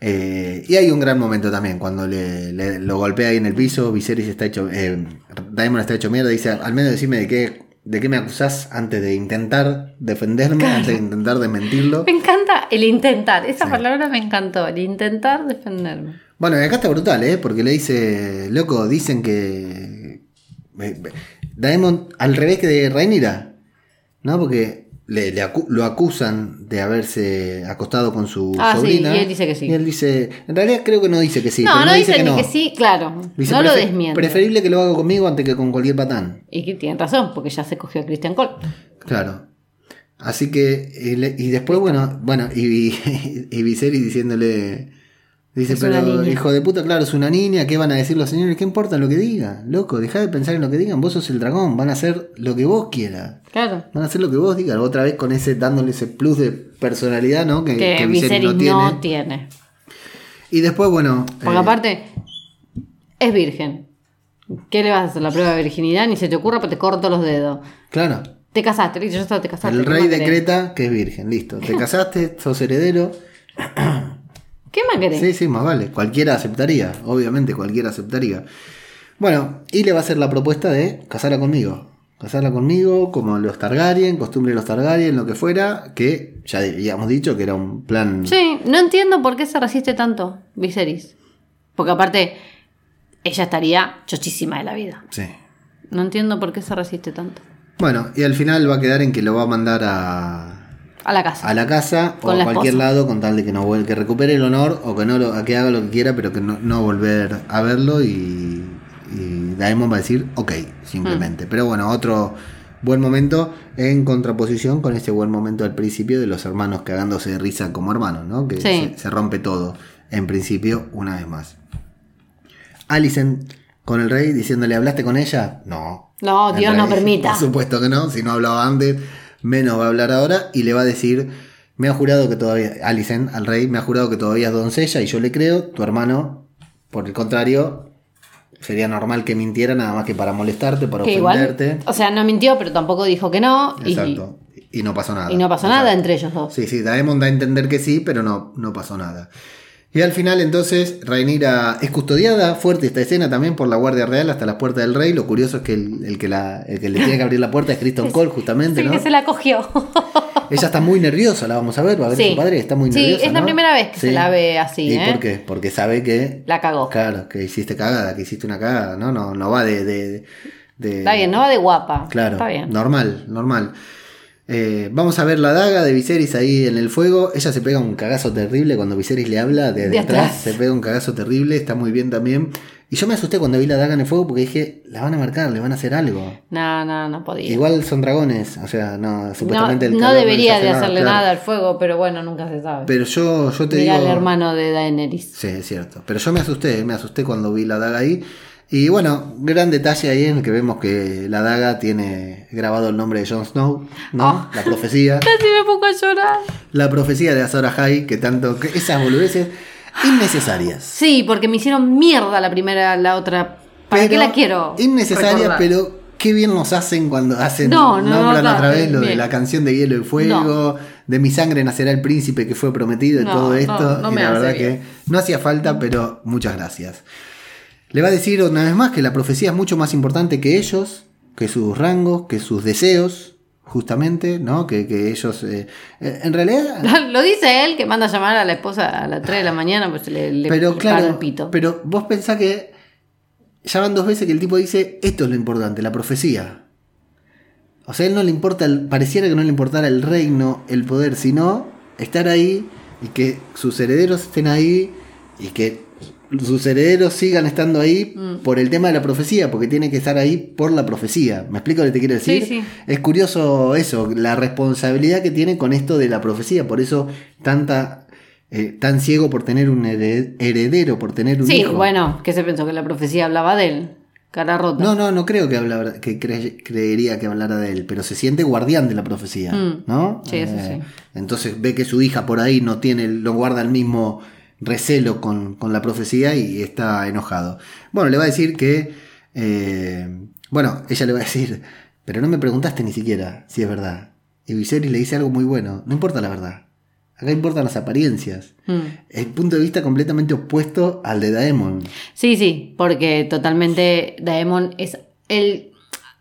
Eh, y hay un gran momento también, cuando le, le- lo golpea ahí en el piso, Viserys está hecho, eh, Daemon está hecho mierda, dice, al menos decime de qué, de qué me acusás antes de intentar defenderme, antes de intentar desmentirlo. Me encanta el intentar. Esa palabra me encantó. El intentar defenderme. Bueno, y acá está brutal, ¿eh? Porque le dice, loco, dicen que... eh, Daemon, al revés que de Rhaenyra, ¿no? Porque le, le acu- lo acusan de haberse acostado con su Ah, sí, sobrina. y él dice que sí. Y él dice, en realidad creo que no dice que sí. no, no dice que ni no. que sí, claro. Dice, no lo "Prefe- desmiente. Preferible que lo haga conmigo antes que con cualquier patán. Y que tienen razón, porque ya se cogió a Christian Cole. Claro. Así que, y, le- y después, bueno, bueno, y, y Viserys diciéndole, dice, Es una pero niña". hijo de puta, claro, es una niña, ¿qué van a decir los señores? ¿Qué importa lo que digan? Loco, deja de pensar en lo que digan, vos sos el dragón, van a hacer lo que vos quieras. Claro. Van a hacer lo que vos digas, otra vez con ese, dándole ese plus de personalidad, ¿no? Que, Que, que Viserys no tiene. no tiene. Y después, bueno. Porque eh, aparte, es virgen. ¿Qué le vas a hacer? La prueba de virginidad, ni se te ocurra, pero te corto los dedos. Claro. Te casaste, ya está, te casaste. El ¿qué rey decreta que es virgen, listo. Te casaste, sos heredero. ¿Qué más querés? Sí, sí, más vale. Cualquiera aceptaría, obviamente cualquiera aceptaría. Bueno, y le va a hacer la propuesta de casarla conmigo. Casarla conmigo, como los Targaryen, costumbre de los Targaryen, lo que fuera, que ya habíamos dicho que era un plan. Sí, no entiendo por qué se resiste tanto Viserys. Porque aparte, ella estaría chochísima de la vida. Sí. No entiendo por qué se resiste tanto. Bueno, y al final va a quedar en que lo va a mandar a, A la casa. a la casa o a cualquier esposa. lado con tal de que no vuel- que recupere el honor o que no lo, que haga lo que quiera, pero que no, no volver a verlo y, y Daemon va a decir ok, simplemente. Mm. Pero bueno, otro buen momento en contraposición con ese buen momento al principio de los hermanos cagándose de risa como hermanos, ¿no? Que Sí. se, se rompe todo en principio una vez más. Alicent con el rey diciéndole, ¿hablaste con ella? No. No, El Dios rey no permita. Por supuesto que no, si no hablaba antes, menos va a hablar ahora y le va a decir, me ha jurado que todavía, Alicent al rey, me ha jurado que todavía es doncella y yo le creo, tu hermano, por el contrario, sería normal que mintiera nada más que para molestarte, para que igual, ofenderte. o sea, no mintió, pero tampoco dijo que no. Y, Exacto. Y no pasó nada. y no pasó Exacto. nada entre ellos dos. Sí, sí, Daemon da a entender que sí, pero no, no pasó nada. Y al final entonces Rhaenyra es custodiada, fuerte esta escena también por la Guardia Real hasta las puertas del rey. Lo curioso es que el, el que, la, el que le tiene que abrir la puerta es Kristen Cole justamente, Sí, ¿no? que se la cogió. Ella está muy nerviosa, la vamos a ver, va a ver a Sí. su padre, está muy Sí, nerviosa. es la ¿no? primera vez que se la ve así, ¿Y ¿eh? por qué? Porque sabe que... La cagó. Claro, que hiciste cagada, que hiciste una cagada, ¿no? No, no va de... de, de- Está bien, no va de guapa. Claro, Está bien. normal, normal. Eh, vamos a ver la daga de Viserys ahí en el fuego. Ella se pega un cagazo terrible cuando Viserys le habla de, atrás. Se pega un cagazo terrible, está muy bien también. Y yo me asusté cuando vi la daga en el fuego porque dije, la van a marcar, le van a hacer algo. No, no, no podía. Igual son dragones, o sea, no, no, supuestamente el no calor les debería hace de hacerle nada al fuego, pero bueno, nunca se sabe. Pero yo, yo te Mira digo. al hermano de Daenerys. Sí, es cierto. Pero yo me asusté, me asusté cuando vi la daga ahí. Y bueno, gran detalle ahí en el que vemos que la daga tiene grabado el nombre de Jon Snow, ¿no? Oh. La profecía. Casi me pongo a llorar. La profecía de Azor Ahai, que tanto. Que esas boludeces innecesarias. Sí, porque me hicieron mierda la primera, la otra. ¿Para Pero qué la quiero? Innecesarias, pero qué bien nos hacen cuando hacen. No, no, nombran no, otra vez lo de bien. la canción de Hielo y Fuego, de Mi sangre nacerá el príncipe que fue prometido y No, todo no, esto. no y la verdad bien. que no hacía falta, pero muchas gracias. Le va a decir una vez más que la profecía es mucho más importante que ellos, que sus rangos, que sus deseos, justamente, ¿no? Que, que ellos. eh, eh, en realidad. Lo dice él que manda a llamar a la esposa a las 3 de la mañana, pues le, le Pero claro, el pito. pero vos pensás que ya van dos veces que el tipo dice, esto es lo importante, la profecía. O sea, a él no le importa, el- pareciera que no le importara el reino, el poder, sino estar ahí y que sus herederos estén ahí y que sus herederos sigan estando ahí Mm. por el tema de la profecía, porque tiene que estar ahí por la profecía. ¿Me explico lo que te quiero decir? Sí, sí. Es curioso eso, la responsabilidad que tiene con esto de la profecía, por eso tanta eh, tan ciego por tener un hered- heredero, por tener un Sí, hijo. bueno, que se pensó que la profecía hablaba de él. Cara rota. No, no, no creo que, hablara- que cre- creería que hablara de él, pero se siente guardián de la profecía, Mm. ¿no? Sí, eso sí. Entonces ve que su hija por ahí no tiene, no guarda el mismo recelo con, con la profecía y está enojado. Bueno, le va a decir que, eh, bueno, ella le va a decir, pero no me preguntaste ni siquiera si es verdad. Y Viserys le dice algo muy bueno, no importa la verdad, acá importan las apariencias. Mm. El punto de vista completamente opuesto al de Daemon. Sí, sí, porque totalmente Daemon es. El,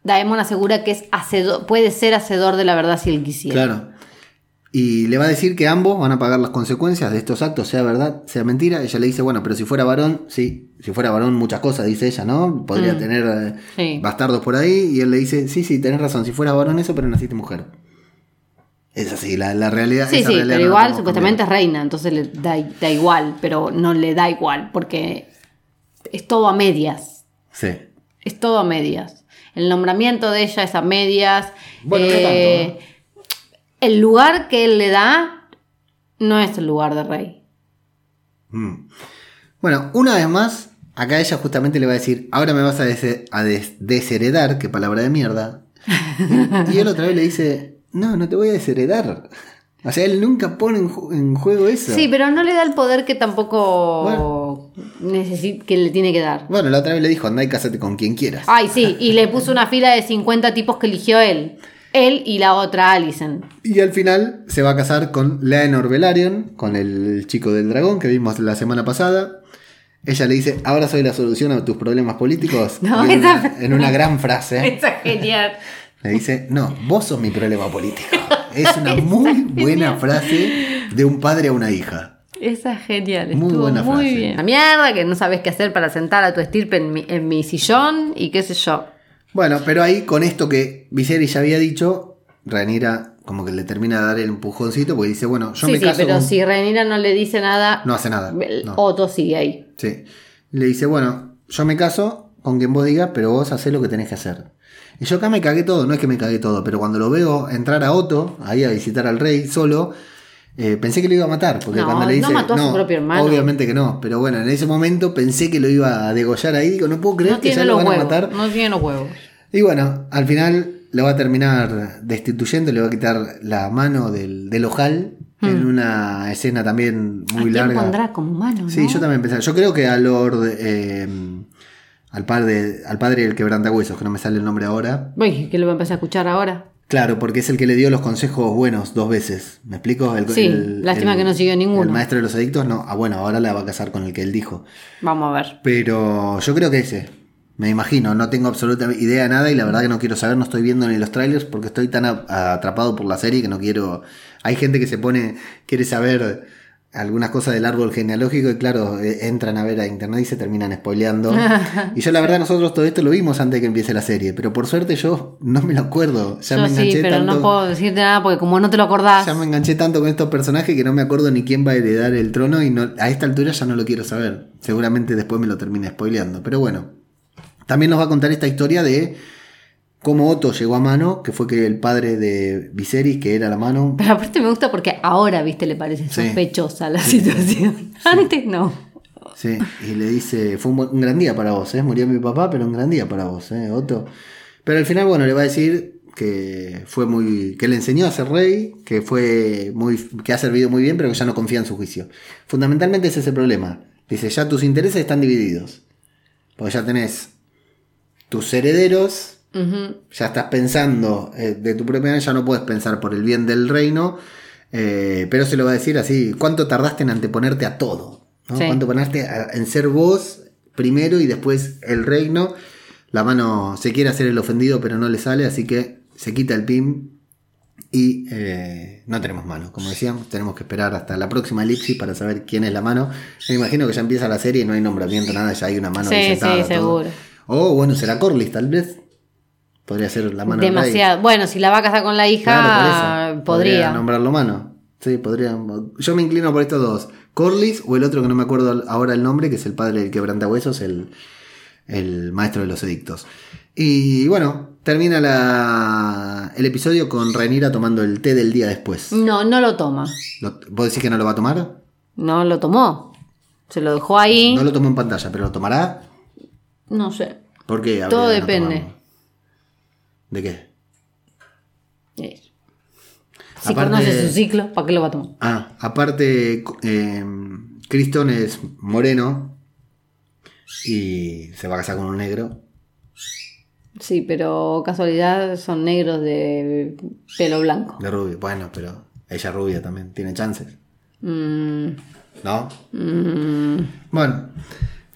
Daemon asegura que es hacedor, puede ser hacedor de la verdad si él quisiera. Claro. Y le va a decir que ambos van a pagar las consecuencias de estos actos, sea verdad, sea mentira. Ella le dice, bueno, pero si fuera varón, sí, si fuera varón muchas cosas, dice ella, ¿no? Podría Mm. tener eh, Sí. bastardos por ahí. Y él le dice, sí, sí, tenés razón, si fuera varón eso, pero naciste mujer. Es así, la, la realidad. Sí, esa sí, realidad pero no igual supuestamente es reina, entonces le da, da igual, pero no le da igual, porque es todo a medias. Sí. Es todo a medias. El nombramiento de ella es a medias. Bueno, no Eh, El lugar que él le da no es el lugar de rey. Mm. Bueno, una vez más, acá ella justamente le va a decir, ahora me vas a, a des- desheredar, qué palabra de mierda. y él otra vez le dice, no, no te voy a desheredar. O sea, él nunca pone en, ju- en juego eso. Sí, pero no le da el poder que tampoco necesi- que le tiene que dar. Bueno, la otra vez le dijo, andá y cásate con quien quieras. Ay, sí, y le puso una fila de 50 tipos que eligió él. Él y la otra Alison. Y al final se va a casar con Laenor Velaryon, con el chico del dragón que vimos la semana pasada. Ella le dice, ahora soy la solución a tus problemas políticos. No, en, esa- una, en una gran frase. Esa es genial. Le dice, no, vos sos mi problema político. Es una muy buena frase de un padre a una hija. Esa es genial. Muy estuvo buena muy frase. bien. La mierda, que no sabes qué hacer para sentar a tu estirpe en mi, en mi sillón y qué sé yo. Bueno, pero ahí con esto que Viserys ya había dicho, Rhaenyra como que le termina de dar el empujoncito porque dice, bueno, yo sí, me sí, caso pero con- si Renira no le dice nada, No hace nada. el no. Otto sigue ahí. Sí. Le dice, bueno, yo me caso con quien vos digas, pero vos hacés lo que tenés que hacer. Y yo acá me cagué todo, no es que me cagué todo, pero cuando lo veo entrar a Otto, ahí a visitar al rey solo, eh, pensé que lo iba a matar. Porque No, cuando le no dice. mató a su propio hermano. Obviamente que no, pero bueno, en ese momento pensé que lo iba a degollar ahí. Digo, no puedo creer No que ya lo van a matar. No tiene los huevos. Y bueno, al final lo va a terminar destituyendo, le va a quitar la mano del, del ojal en una escena también ¿A muy quién larga. pondrá como humano? Sí, no? yo también pensaba. Yo creo que a Lord. eh, al, padre, al padre del quebrantahuesos, que no me sale el nombre ahora. Uy, que lo va a empezar a escuchar ahora. Claro, porque es el que le dio los consejos buenos dos veces. ¿Me explico? El- Sí, el- lástima el- que no siguió ninguno. El maestro de los adictos, no. Ah, bueno, ahora la va a casar con el que él dijo. Vamos a ver. Pero yo creo que ese. Me imagino, no tengo absoluta idea de nada y la verdad que no quiero saber, no estoy viendo ni los trailers porque estoy tan atrapado por la serie que no quiero... Hay gente que se pone, quiere saber algunas cosas del árbol genealógico y claro, eh, entran a ver a internet y se terminan spoileando. y yo la verdad nosotros todo esto lo vimos antes de que empiece la serie, pero por suerte yo no me lo acuerdo. Ya Yo me sí, enganché pero tanto. no puedo decirte nada porque como no te lo acordás. Ya me enganché tanto con estos personajes que no me acuerdo ni quién va a heredar el trono y no, a esta altura ya no lo quiero saber. Seguramente después me lo termine spoileando. Pero bueno, también nos va a contar esta historia de cómo Otto llegó a mano, que fue que el padre de Viserys, que era la mano. Pero aparte me gusta porque ahora, viste, le parece Sí. sospechosa la situación. Antes no. Sí, y le dice, fue un, un gran día para vos, ¿eh? murió mi papá, pero un gran día para vos, ¿eh, Otto. Pero al final, bueno, le va a decir que fue muy, que le enseñó a ser rey, que fue muy, que ha servido muy bien, pero que ya no confía en su juicio. Fundamentalmente ese es el problema. Dice, ya tus intereses están divididos. Porque ya tenés tus herederos, Ujú. ya estás pensando eh, de tu propia ya no puedes pensar por el bien del reino, eh, pero se lo va a decir así, ¿cuánto tardaste en anteponerte a todo? ¿no? Sí. ¿Cuánto ponerte a- en ser vos primero y después el reino? La mano se quiere hacer el ofendido pero no le sale, así que se quita el pin y eh, no tenemos mano. Como decíamos, tenemos que esperar hasta la próxima elipsis para saber quién es la mano. Me imagino que ya empieza la serie y no hay nombramiento, nada, ya hay una mano Sí, sí, seguro. O bueno, será Corlys tal vez. Podría ser la mano. Demasiado. Bueno, si la va a casar con la hija, Claro, eso. podría. nombrarlo mano. Sí, podría. Yo me inclino por estos dos. Corlys o el otro que no me acuerdo ahora el nombre, que es el padre del quebrantahuesos, el, el maestro de los edictos. Y bueno, termina la, el episodio con Rhaenyra tomando el té del día después. No, no lo toma. ¿Vos decís que no lo va a tomar? No lo tomó. Se lo dejó ahí. No lo tomó en pantalla, pero lo tomará. No sé. ¿Por qué? habría Todo no depende. ¿De qué? Eh, Si Aparte- conoce su ciclo, ¿para qué lo va a tomar? Ah, aparte, eh, Criston es moreno y se va a casar con un negro. Sí, pero casualidad son negros de pelo blanco. De rubio. Bueno, pero ella es rubia también. Tiene chances. Mm, ¿No? mm, Bueno,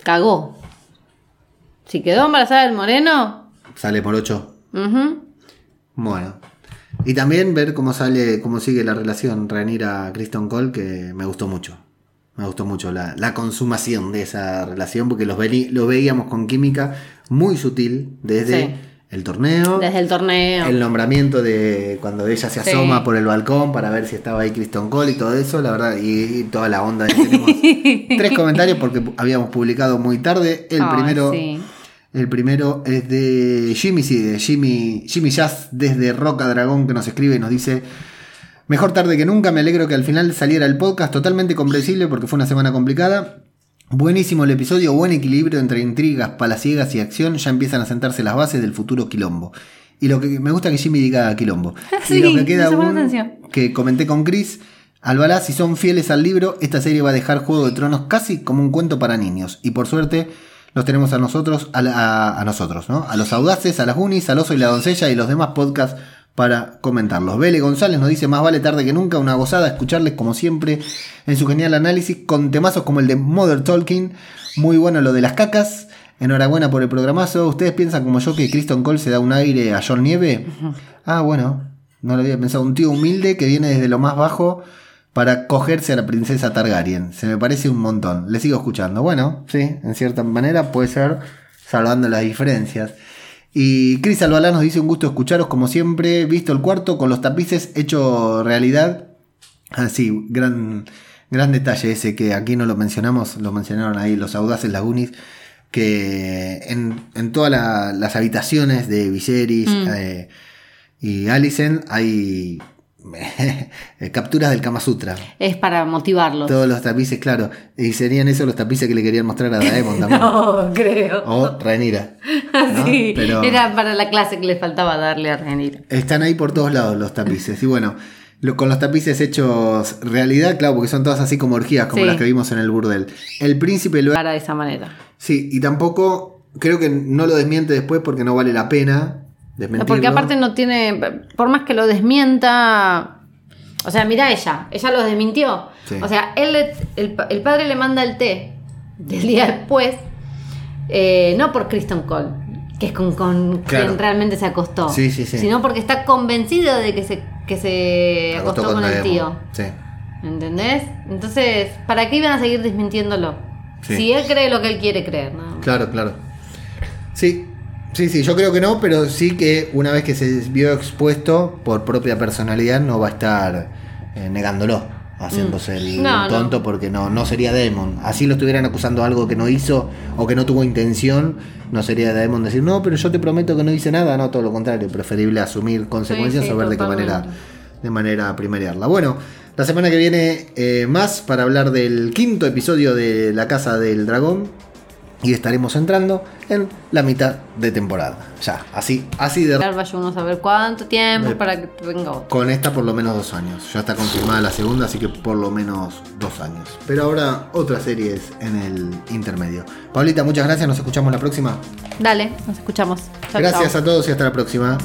cagó. Si quedó embarazada el moreno, sale por 8. Ujú, Bueno. Y también ver cómo sale, cómo sigue la relación Rhaenyra Criston Cole, que me gustó mucho. Me gustó mucho la, la consumación de esa relación, porque los, veni- lo veíamos con química muy sutil desde Sí. el torneo. Desde el torneo. El nombramiento de cuando ella se Sí. asoma por el balcón para ver si estaba ahí Kristen Cole y todo eso, la verdad, y, y toda la onda. Tenemos tres comentarios porque habíamos publicado muy tarde. El primero. sí. El primero es de Jimmy, sí, de Jimmy, Jimmy Jazz desde Roca Dragón que nos escribe y nos dice. Mejor tarde que nunca, me alegro que al final saliera el podcast, totalmente comprensible porque fue una semana complicada. Buenísimo el episodio, buen equilibrio entre intrigas, palaciegas y acción, ya empiezan a sentarse las bases del futuro quilombo. Y lo que me gusta que Jimmy diga quilombo. Sí, y lo que queda aún, que comenté con Chris, Albalá, si son fieles al libro, esta serie va a dejar Juego de Tronos casi como un cuento para niños. Y por suerte, los tenemos a nosotros, a, la- a- nosotros, ¿no? A los audaces, a las unis, al oso y la doncella y los demás podcasts para comentarlos. Vele González nos dice más vale tarde que nunca, una gozada escucharles como siempre en su genial análisis con temazos como el de Mother Talking, muy bueno lo de las cacas. Enhorabuena por el programazo. ¿Ustedes piensan como yo que Kristen Cole se da un aire a John Nieve? Ah, bueno, no lo había pensado. Un tío humilde que viene desde lo más bajo para cogerse a la princesa Targaryen. Se me parece un montón. Le sigo escuchando. Bueno, sí, en cierta manera puede ser, salvando las diferencias. Y Cris Albalá nos dice un gusto escucharos como siempre. Visto el cuarto con los tapices hecho realidad. Así, gran, gran detalle ese que aquí no lo mencionamos, lo mencionaron ahí los audaces lagunis. Que en, en todas la- las habitaciones de Viserys Mm. eh, y Alicent hay capturas del Kama Sutra. Es para motivarlos. Todos los tapices, claro. Y serían esos los tapices que le querían mostrar a Daemon también. No, creo. O sí, Pero era para la clase que le faltaba darle a Renir. están ahí por todos lados los tapices. Y bueno, lo- con los tapices hechos realidad, claro, porque son todas así como orgías, como Sí. las que vimos en el burdel. El príncipe lo Para de esa manera. Sí, y tampoco creo que no lo desmiente después porque no vale la pena desmentirlo. Porque aparte no tiene. Por más que lo desmienta. O sea, mira ella. Ella lo desmintió. Sí. O sea, él el, el padre le manda el té del día después. eh, no por Kristen Cole, que es con, con Claro. quien realmente se acostó. Sí, sí, sí. Sino porque está convencido de que se, que se acostó, con, el tío. Sí. ¿Entendés? Entonces, ¿para qué iban a seguir desmintiéndolo? Si él cree lo que él quiere creer, ¿no? Claro, claro. Sí, sí, sí, yo creo que no, pero sí que una vez que se vio expuesto por propia personalidad no va a estar eh, negándolo, haciéndose el Mm. No. tonto porque no, no sería Demon. Así lo estuvieran acusando de algo que no hizo o que no tuvo intención, no sería Demon decir, no, pero yo te prometo que no hice nada, no, todo lo contrario, preferible asumir consecuencias sí, o ver de qué manera de manera primariarla. Bueno, la semana que viene eh, más para hablar del quinto episodio de La Casa del Dragón y estaremos entrando en la mitad de temporada. Ya, así, así de Vaya uno a saber cuánto tiempo para que venga otro. con esta por lo menos dos años. Ya está confirmada la segunda, así que por lo menos dos años. Pero ahora otras series en el intermedio. Paulita, muchas gracias, nos escuchamos la próxima. Dale, nos escuchamos. Chau, gracias chau. a todos y hasta la próxima.